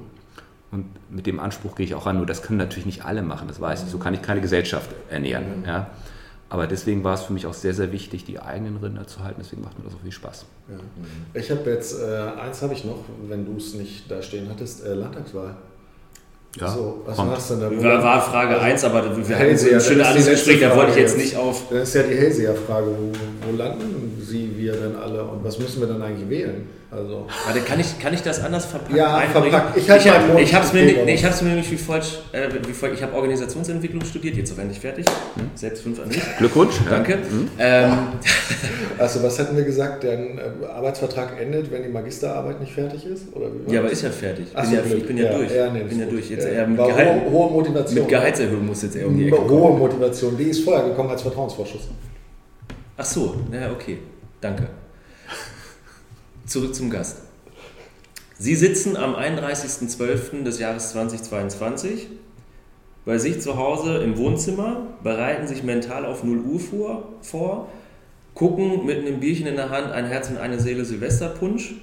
[SPEAKER 3] Und mit dem Anspruch gehe ich auch ran. Nur das können natürlich nicht alle machen, das weiß ich. So kann ich keine Gesellschaft ernähren. Ja. Aber deswegen war es für mich auch sehr, sehr wichtig, die eigenen Rinder zu halten. Deswegen macht mir das auch viel Spaß.
[SPEAKER 2] Ja. Ich habe jetzt, äh, eins habe ich noch, wenn du es nicht da stehen hattest, äh, Landtagswahl.
[SPEAKER 3] Ja,
[SPEAKER 2] so, was
[SPEAKER 3] kommt.
[SPEAKER 2] machst du denn da?
[SPEAKER 1] War, war Frage 1, aber wir hatten so ein
[SPEAKER 2] das
[SPEAKER 1] schönes anderes Gespräch, da wollte ich jetzt
[SPEAKER 2] jetzt.
[SPEAKER 1] nicht auf.
[SPEAKER 2] Das ist ja die Hellseher-Frage, wo, wo landen Sie, wir denn alle und was müssen wir dann eigentlich wählen? Also,
[SPEAKER 1] Warte, kann ich, kann ich das anders verpacken?
[SPEAKER 2] Ja,
[SPEAKER 1] einbringen?
[SPEAKER 2] verpackt. Ich halt
[SPEAKER 1] ich, habe es mir, nee, ich hab's mir nämlich wie falsch, äh, wie folgt. Ich habe Organisationsentwicklung studiert, jetzt auch endlich fertig. Selbst fünf an mich.
[SPEAKER 3] Glückwunsch. Ja.
[SPEAKER 1] Danke. Ähm,
[SPEAKER 2] also was hätten wir gesagt, der äh, Arbeitsvertrag endet, wenn die Magisterarbeit nicht fertig ist? Oder wie
[SPEAKER 1] ja, aber ist ja fertig. Ich
[SPEAKER 2] Ach
[SPEAKER 1] bin
[SPEAKER 2] so,
[SPEAKER 1] ja, ich bin ja,
[SPEAKER 2] Ja,
[SPEAKER 1] durch.
[SPEAKER 2] ja, nee,
[SPEAKER 1] ich bin ja durch. Jetzt eher mit, Gehalt, hohe, Motivation. Mit Gehaltserhöhung muss jetzt eher um die Ecke
[SPEAKER 2] kommen. Hohe Motivation, die ist vorher gekommen als Vertrauensvorschuss.
[SPEAKER 1] Ach so, na okay, danke. Zurück zum Gast. Sie sitzen am 31.12. des Jahres 2022 bei sich zu Hause im Wohnzimmer, bereiten sich mental auf 0 Uhr vor, gucken mit einem Bierchen in der Hand ein Herz und eine Seele Silvesterpunsch.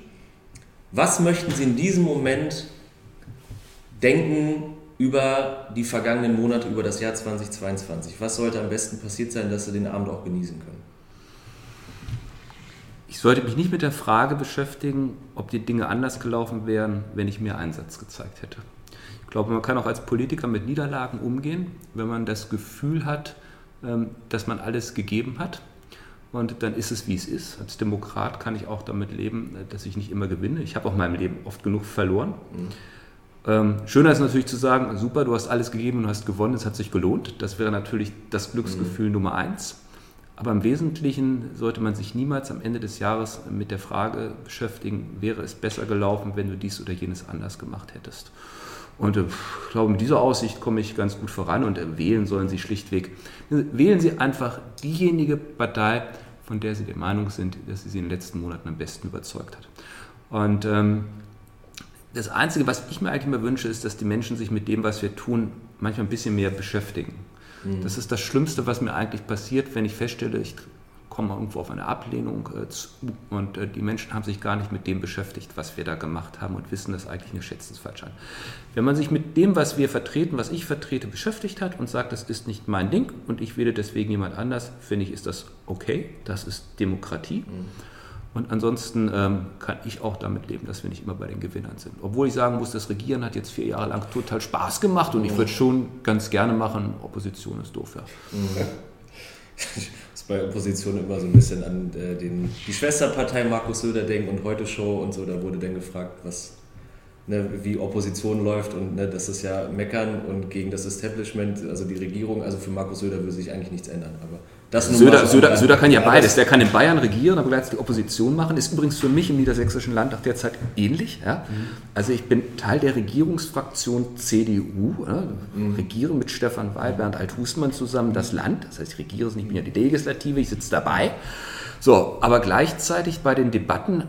[SPEAKER 1] Was möchten Sie in diesem Moment denken über die vergangenen Monate, über das Jahr 2022? Was sollte am besten passiert sein, dass Sie den Abend auch genießen können?
[SPEAKER 3] Ich sollte mich nicht mit der Frage beschäftigen, ob die Dinge anders gelaufen wären, wenn ich mehr Einsatz gezeigt hätte. Ich glaube, man kann auch als Politiker mit Niederlagen umgehen, wenn man das Gefühl hat, ähm, dass man alles gegeben hat. Und dann ist es, wie es ist. Als Demokrat kann ich auch damit leben, dass ich nicht immer gewinne. Ich habe auch in meinem Leben oft genug verloren. Mhm. Ähm, schöner ist natürlich zu sagen, super, du hast alles gegeben und hast gewonnen, es hat sich gelohnt. Das wäre natürlich das Glücksgefühl mhm. Nummer eins. Aber im Wesentlichen sollte man sich niemals am Ende des Jahres mit der Frage beschäftigen, wäre es besser gelaufen, wenn du dies oder jenes anders gemacht hättest. Und äh, ich glaube, mit dieser Aussicht komme ich ganz gut voran und äh, wählen sollen Sie schlichtweg. Wählen Sie einfach diejenige Partei, von der Sie der Meinung sind, dass sie Sie in den letzten Monaten am besten überzeugt hat. Und ähm, das Einzige, was ich mir eigentlich mal wünsche, ist, dass die Menschen sich mit dem, was wir tun, manchmal ein bisschen mehr beschäftigen. Mhm. Das ist das Schlimmste, was mir eigentlich passiert, wenn ich feststelle, ich komme irgendwo auf eine Ablehnung äh, zu und äh, die Menschen haben sich gar nicht mit dem beschäftigt, was wir da gemacht haben und wissen das eigentlich eine schätzensfalsch an. Wenn man sich mit dem, was wir vertreten, was ich vertrete, beschäftigt hat und sagt, das ist nicht mein Ding und ich wähle deswegen jemand anders, finde ich, ist das okay. Das ist Demokratie. Mhm. Und ansonsten ähm, kann ich auch damit leben, dass wir nicht immer bei den Gewinnern sind. Obwohl ich sagen muss, das Regieren hat jetzt vier Jahre lang total Spaß gemacht und ich würde schon ganz gerne machen. Opposition ist doof, ja.
[SPEAKER 1] Mhm. ist bei Opposition immer so ein bisschen an äh, den, die Schwesterpartei Markus Söder denken und heute Show und so. Da wurde dann gefragt, was, ne, wie Opposition läuft und ne, das ist ja meckern und gegen das Establishment, also die Regierung. Also für Markus Söder würde sich eigentlich nichts ändern. Aber
[SPEAKER 3] Söder, Söder, Söder, kann ja beides. Der kann in Bayern regieren, aber gleichzeitig die Opposition machen. Ist übrigens für mich im niedersächsischen Landtag derzeit ähnlich. Ja? Mhm. Also ich bin Teil der Regierungsfraktion CDU, ja? mhm. regiere mit Stefan Weil, Bernd Althusmann zusammen das Land. Das heißt, ich regiere es nicht, ich bin ja die Legislative, ich sitze dabei. So, aber gleichzeitig bei den Debatten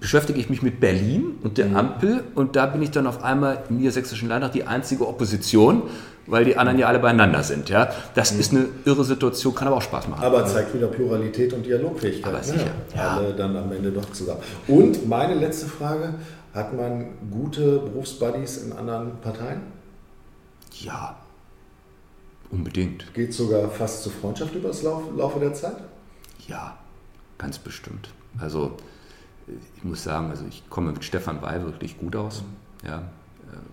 [SPEAKER 3] beschäftige ich mich mit Berlin und der mhm. Ampel und da bin ich dann auf einmal im niedersächsischen Landtag die einzige Opposition weil die anderen ja alle beieinander sind. Ja? Das mhm. ist eine irre Situation, kann aber auch Spaß machen.
[SPEAKER 2] Aber zeigt wieder Pluralität und Dialogfähigkeit.
[SPEAKER 3] Aber sicher.
[SPEAKER 2] Ja. Alle dann am Ende doch zusammen. Und meine letzte Frage, hat man gute Berufsbuddies in anderen Parteien?
[SPEAKER 3] Ja, unbedingt.
[SPEAKER 2] Geht sogar fast zur Freundschaft über das Laufe der Zeit?
[SPEAKER 3] Ja, ganz bestimmt. Also ich muss sagen, also ich komme mit Stefan Weil wirklich gut aus. Ja,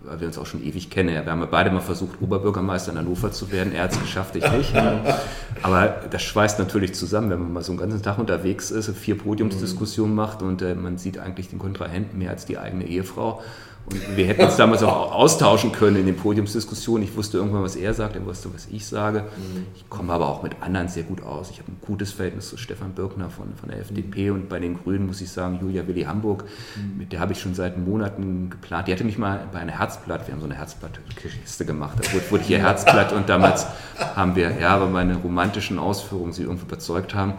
[SPEAKER 3] weil wir uns auch schon ewig kennen. Wir haben ja beide mal versucht, Oberbürgermeister in Hannover zu werden. Er hat es geschafft, ich nicht. Aber das schweißt natürlich zusammen, wenn man mal so einen ganzen Tag unterwegs ist, vier Podiumsdiskussionen macht und äh, man sieht eigentlich den Kontrahenten mehr als die eigene Ehefrau. Und wir hätten uns damals auch austauschen können in den Podiumsdiskussionen. Ich wusste irgendwann, was er sagt, er wusste, was ich sage. Mhm. Ich komme aber auch mit anderen sehr gut aus. Ich habe ein gutes Verhältnis zu Stefan Birkner von, von der FDP mhm. und bei den Grünen muss ich sagen, Julia Willi Hamburg, mhm. mit der habe ich schon seit Monaten geplant. Die hatte mich mal bei einer Herzblatt, wir haben so eine Herzblattkiste gemacht, da wurde, wurde hier Herzblatt und damals haben wir, ja, aber meine romantischen Ausführungen sie irgendwie überzeugt haben,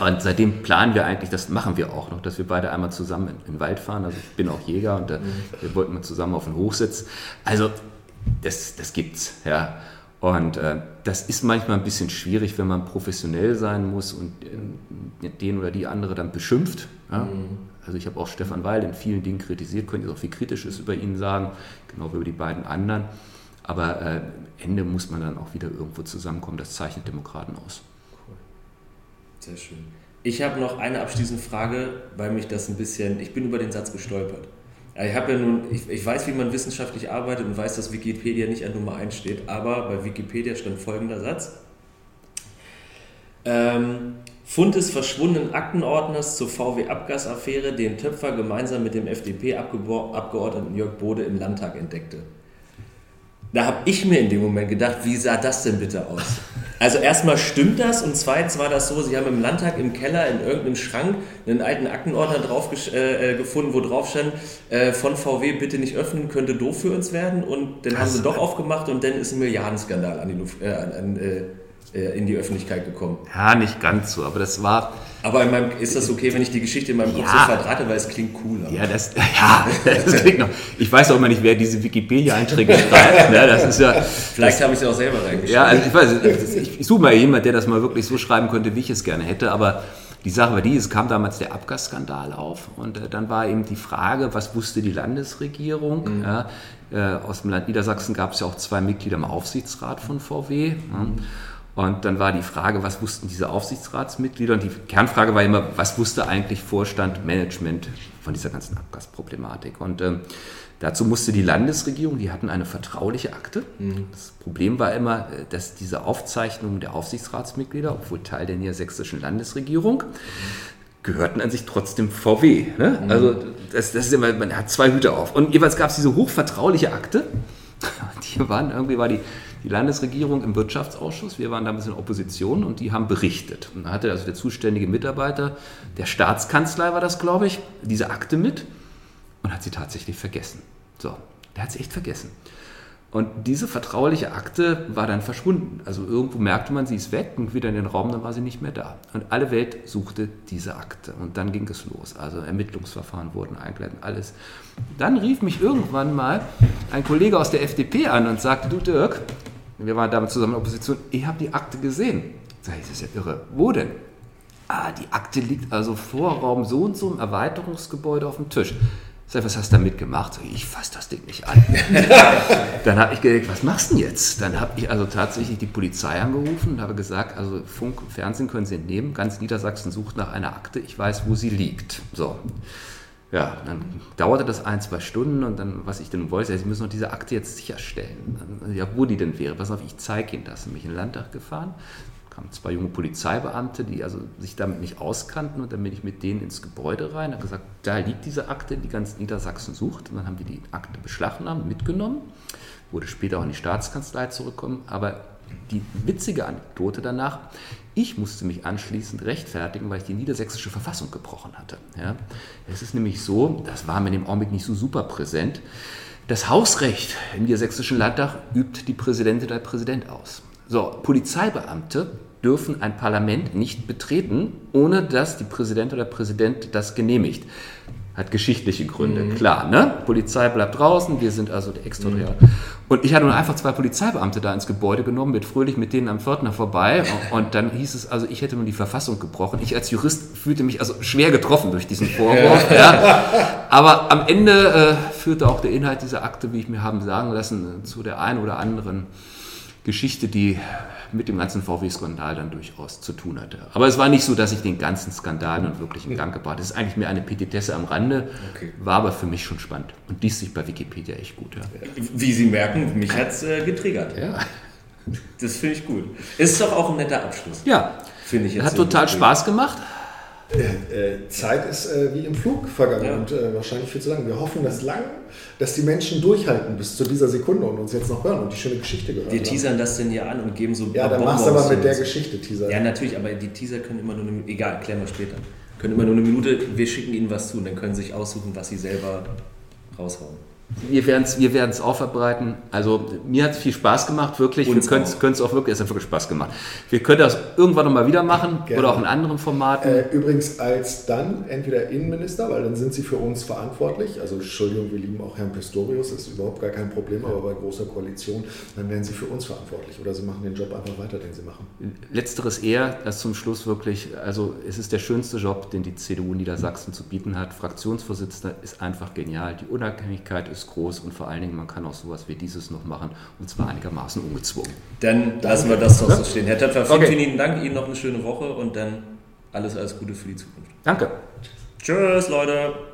[SPEAKER 3] und seitdem planen wir eigentlich, das machen wir auch noch, dass wir beide einmal zusammen in, den Wald fahren. Also ich bin auch Jäger und äh, wir wollten mal zusammen auf den Hochsitz. Also das, das gibt's, ja. Und äh, das ist manchmal ein bisschen schwierig, wenn man professionell sein muss und äh, den oder die andere dann beschimpft. Ja? Mhm. Also ich habe auch Stefan Weil in vielen Dingen kritisiert, könnte ich auch viel Kritisches über ihn sagen, genau wie über die beiden anderen. Aber äh, Ende muss man dann auch wieder irgendwo zusammenkommen. Das zeichnet Demokraten aus.
[SPEAKER 1] Sehr schön. Ich habe noch eine abschließende Frage, weil mich das ein bisschen, ich bin über den Satz gestolpert. Ich habe ja nun, ich, ich, weiß, wie man wissenschaftlich arbeitet und weiß, dass Wikipedia nicht an Nummer 1 steht, aber bei Wikipedia stand folgender Satz. Ähm, Fund des verschwundenen Aktenordners zur VW-Abgasaffäre, den Töpfer gemeinsam mit dem FDP-Abgeordneten Jörg Bode im Landtag entdeckte. Da habe ich mir in dem Moment gedacht, wie sah das denn bitte aus? Also erstmal stimmt das und zweitens war das so, sie haben im Landtag im Keller in irgendeinem Schrank einen alten Aktenordner drauf äh, äh, gefunden, wo drauf stand, äh, von VW bitte nicht öffnen, könnte doof für uns werden und dann Krass. haben sie doch aufgemacht und dann ist ein Milliardenskandal an die Luft, äh, an, äh, äh, in die Öffentlichkeit gekommen.
[SPEAKER 3] Ja, nicht ganz so, aber das war.
[SPEAKER 1] Aber meinem, ist das okay, wenn ich die Geschichte in meinem Kopf
[SPEAKER 3] ja,
[SPEAKER 1] so verdrahte, weil es klingt cooler?
[SPEAKER 3] Ja, das, ja, das klingt noch. Ich weiß auch immer nicht, wer diese Wikipedia-Einträge schreibt. Ne, das ist ja,
[SPEAKER 1] Vielleicht habe ich sie auch selber reingeschrieben.
[SPEAKER 3] Ja, also ich weiß, ich, ich suche mal jemanden, der das mal wirklich so schreiben könnte, wie ich es gerne hätte, aber. Die Sache war die, es kam damals der Abgasskandal auf und äh, dann war eben die Frage, was wusste die Landesregierung? Mhm. Ja, äh, aus dem Land Niedersachsen gab es ja auch zwei Mitglieder im Aufsichtsrat von VW. Mhm. Und dann war die Frage, was wussten diese Aufsichtsratsmitglieder? Und die Kernfrage war immer, was wusste eigentlich Vorstand, Management von dieser ganzen Abgasproblematik? Und ähm, dazu musste die Landesregierung, die hatten eine vertrauliche Akte. Mhm. Das Problem war immer, äh, dass diese Aufzeichnungen der Aufsichtsratsmitglieder, obwohl Teil der niedersächsischen Landesregierung, gehörten an sich trotzdem VW. Ne? Mhm. Also das, das ist immer, man hat zwei Hüte auf. Und jeweils gab es diese hochvertrauliche Akte. Die waren irgendwie war die die Landesregierung im Wirtschaftsausschuss. Wir waren damals in Opposition und die haben berichtet. Und da hatte also der zuständige Mitarbeiter der Staatskanzlei, war das, glaube ich, diese Akte mit und hat sie tatsächlich vergessen. So, der hat sie echt vergessen. Und diese vertrauliche Akte war dann verschwunden. Also irgendwo merkte man, sie ist weg und wieder in den Raum, dann war sie nicht mehr da. Und alle Welt suchte diese Akte. Und dann ging es los. Also Ermittlungsverfahren wurden eingeleitet, alles. Dann rief mich irgendwann mal ein Kollege aus der FDP an und sagte, du Dirk, wir waren damals zusammen in der Opposition, ich habe die Akte gesehen. Sag ich, das ist ja irre. Wo denn? Ah, die Akte liegt also vor Raum so und so im Erweiterungsgebäude auf dem Tisch. Sag, was hast du damit gemacht? Sag, ich fasse das Ding nicht an. dann habe ich gedacht, was machst du denn jetzt? Dann habe ich also tatsächlich die Polizei angerufen und habe gesagt, also Funk und Fernsehen können Sie entnehmen. Ganz Niedersachsen sucht nach einer Akte. Ich weiß, wo sie liegt. So. Ja, dann dauerte das ein, zwei Stunden und dann, was ich denn wollte, ja, Sie müssen noch diese Akte jetzt sicherstellen. Ja, wo die denn wäre. Pass auf, ich zeige Ihnen das. Dann bin ich in den Landtag gefahren, kamen zwei junge Polizeibeamte, die also sich damit nicht auskannten und dann bin ich mit denen ins Gebäude rein, habe gesagt, da liegt diese Akte, die ganz Niedersachsen sucht. Und dann haben die die Akte beschlagnahmt, mitgenommen, wurde später auch in die Staatskanzlei zurückkommen. Aber die witzige Anekdote danach, ich musste mich anschließend rechtfertigen, weil ich die niedersächsische Verfassung gebrochen hatte. Ja, es ist nämlich so, das war mir dem Augenblick nicht so super präsent, das Hausrecht im niedersächsischen Landtag übt die Präsidentin der Präsident aus. So, Polizeibeamte dürfen ein Parlament nicht betreten, ohne dass die Präsidentin oder der Präsident das genehmigt. Hat geschichtliche Gründe, mhm. klar. Ne? Polizei bleibt draußen, wir sind also der Exterieur. Mhm. Und ich hatte nun einfach zwei Polizeibeamte da ins Gebäude genommen, bin fröhlich mit denen am Pförtner vorbei. Und dann hieß es also, ich hätte nun die Verfassung gebrochen. Ich als Jurist fühlte mich also schwer getroffen durch diesen Vorwurf. ja. Aber am Ende äh, führte auch der Inhalt dieser Akte, wie ich mir haben sagen lassen, zu der einen oder anderen Geschichte, die mit dem ganzen VW-Skandal dann durchaus zu tun hatte. Aber es war nicht so, dass ich den ganzen Skandal nun wirklich in Gang gebracht habe. Das ist eigentlich mehr eine Petitesse am Rande, okay. war aber für mich schon spannend und liest sich bei Wikipedia echt gut. Ja.
[SPEAKER 1] Wie Sie merken, mich hat es äh, getriggert.
[SPEAKER 3] Ja.
[SPEAKER 1] Das finde ich gut. Ist doch auch ein netter Abschluss.
[SPEAKER 3] Ja, finde ich jetzt. Hat total Spaß gemacht.
[SPEAKER 2] Äh, Zeit ist äh, wie im Flug vergangen ja. und äh, wahrscheinlich viel zu lang. Wir hoffen, dass lang, dass die Menschen durchhalten bis zu dieser Sekunde und uns jetzt noch hören und die schöne Geschichte gehört
[SPEAKER 1] Wir teasern das denn hier an und geben so.
[SPEAKER 2] Ja, dann machst du aber mit der Geschichte Teaser.
[SPEAKER 1] Ja, natürlich, aber die Teaser können immer nur eine Minute. Egal, klären wir später. Können immer nur eine Minute. Wir schicken ihnen was zu und dann können sie sich aussuchen, was sie selber raushauen.
[SPEAKER 3] Wir werden es wir werden's aufarbeiten. Also mir hat es viel Spaß gemacht, wirklich. Uns wir können es auch wirklich, es hat wirklich Spaß gemacht. Wir können das irgendwann nochmal wieder machen Gerne. oder auch in anderen Formaten.
[SPEAKER 2] Äh, übrigens als dann entweder Innenminister, weil dann sind Sie für uns verantwortlich. Also Entschuldigung, wir lieben auch Herrn Pistorius, das ist überhaupt gar kein Problem, aber bei großer Koalition, dann werden Sie für uns verantwortlich. Oder Sie machen den Job einfach weiter, den Sie machen.
[SPEAKER 3] Letzteres eher, als zum Schluss wirklich, also es ist der schönste Job, den die CDU Niedersachsen zu bieten hat. Fraktionsvorsitzender ist einfach genial. Die Unabhängigkeit ist ist groß und vor allen Dingen, man kann auch sowas wie dieses noch machen und zwar einigermaßen ungezwungen.
[SPEAKER 1] Dann lassen wir das doch so stehen. Herr Töpfer, vielen, okay. vielen Dank, Ihnen noch eine schöne Woche und dann alles, alles Gute für die Zukunft.
[SPEAKER 3] Danke.
[SPEAKER 1] Tschüss, Leute.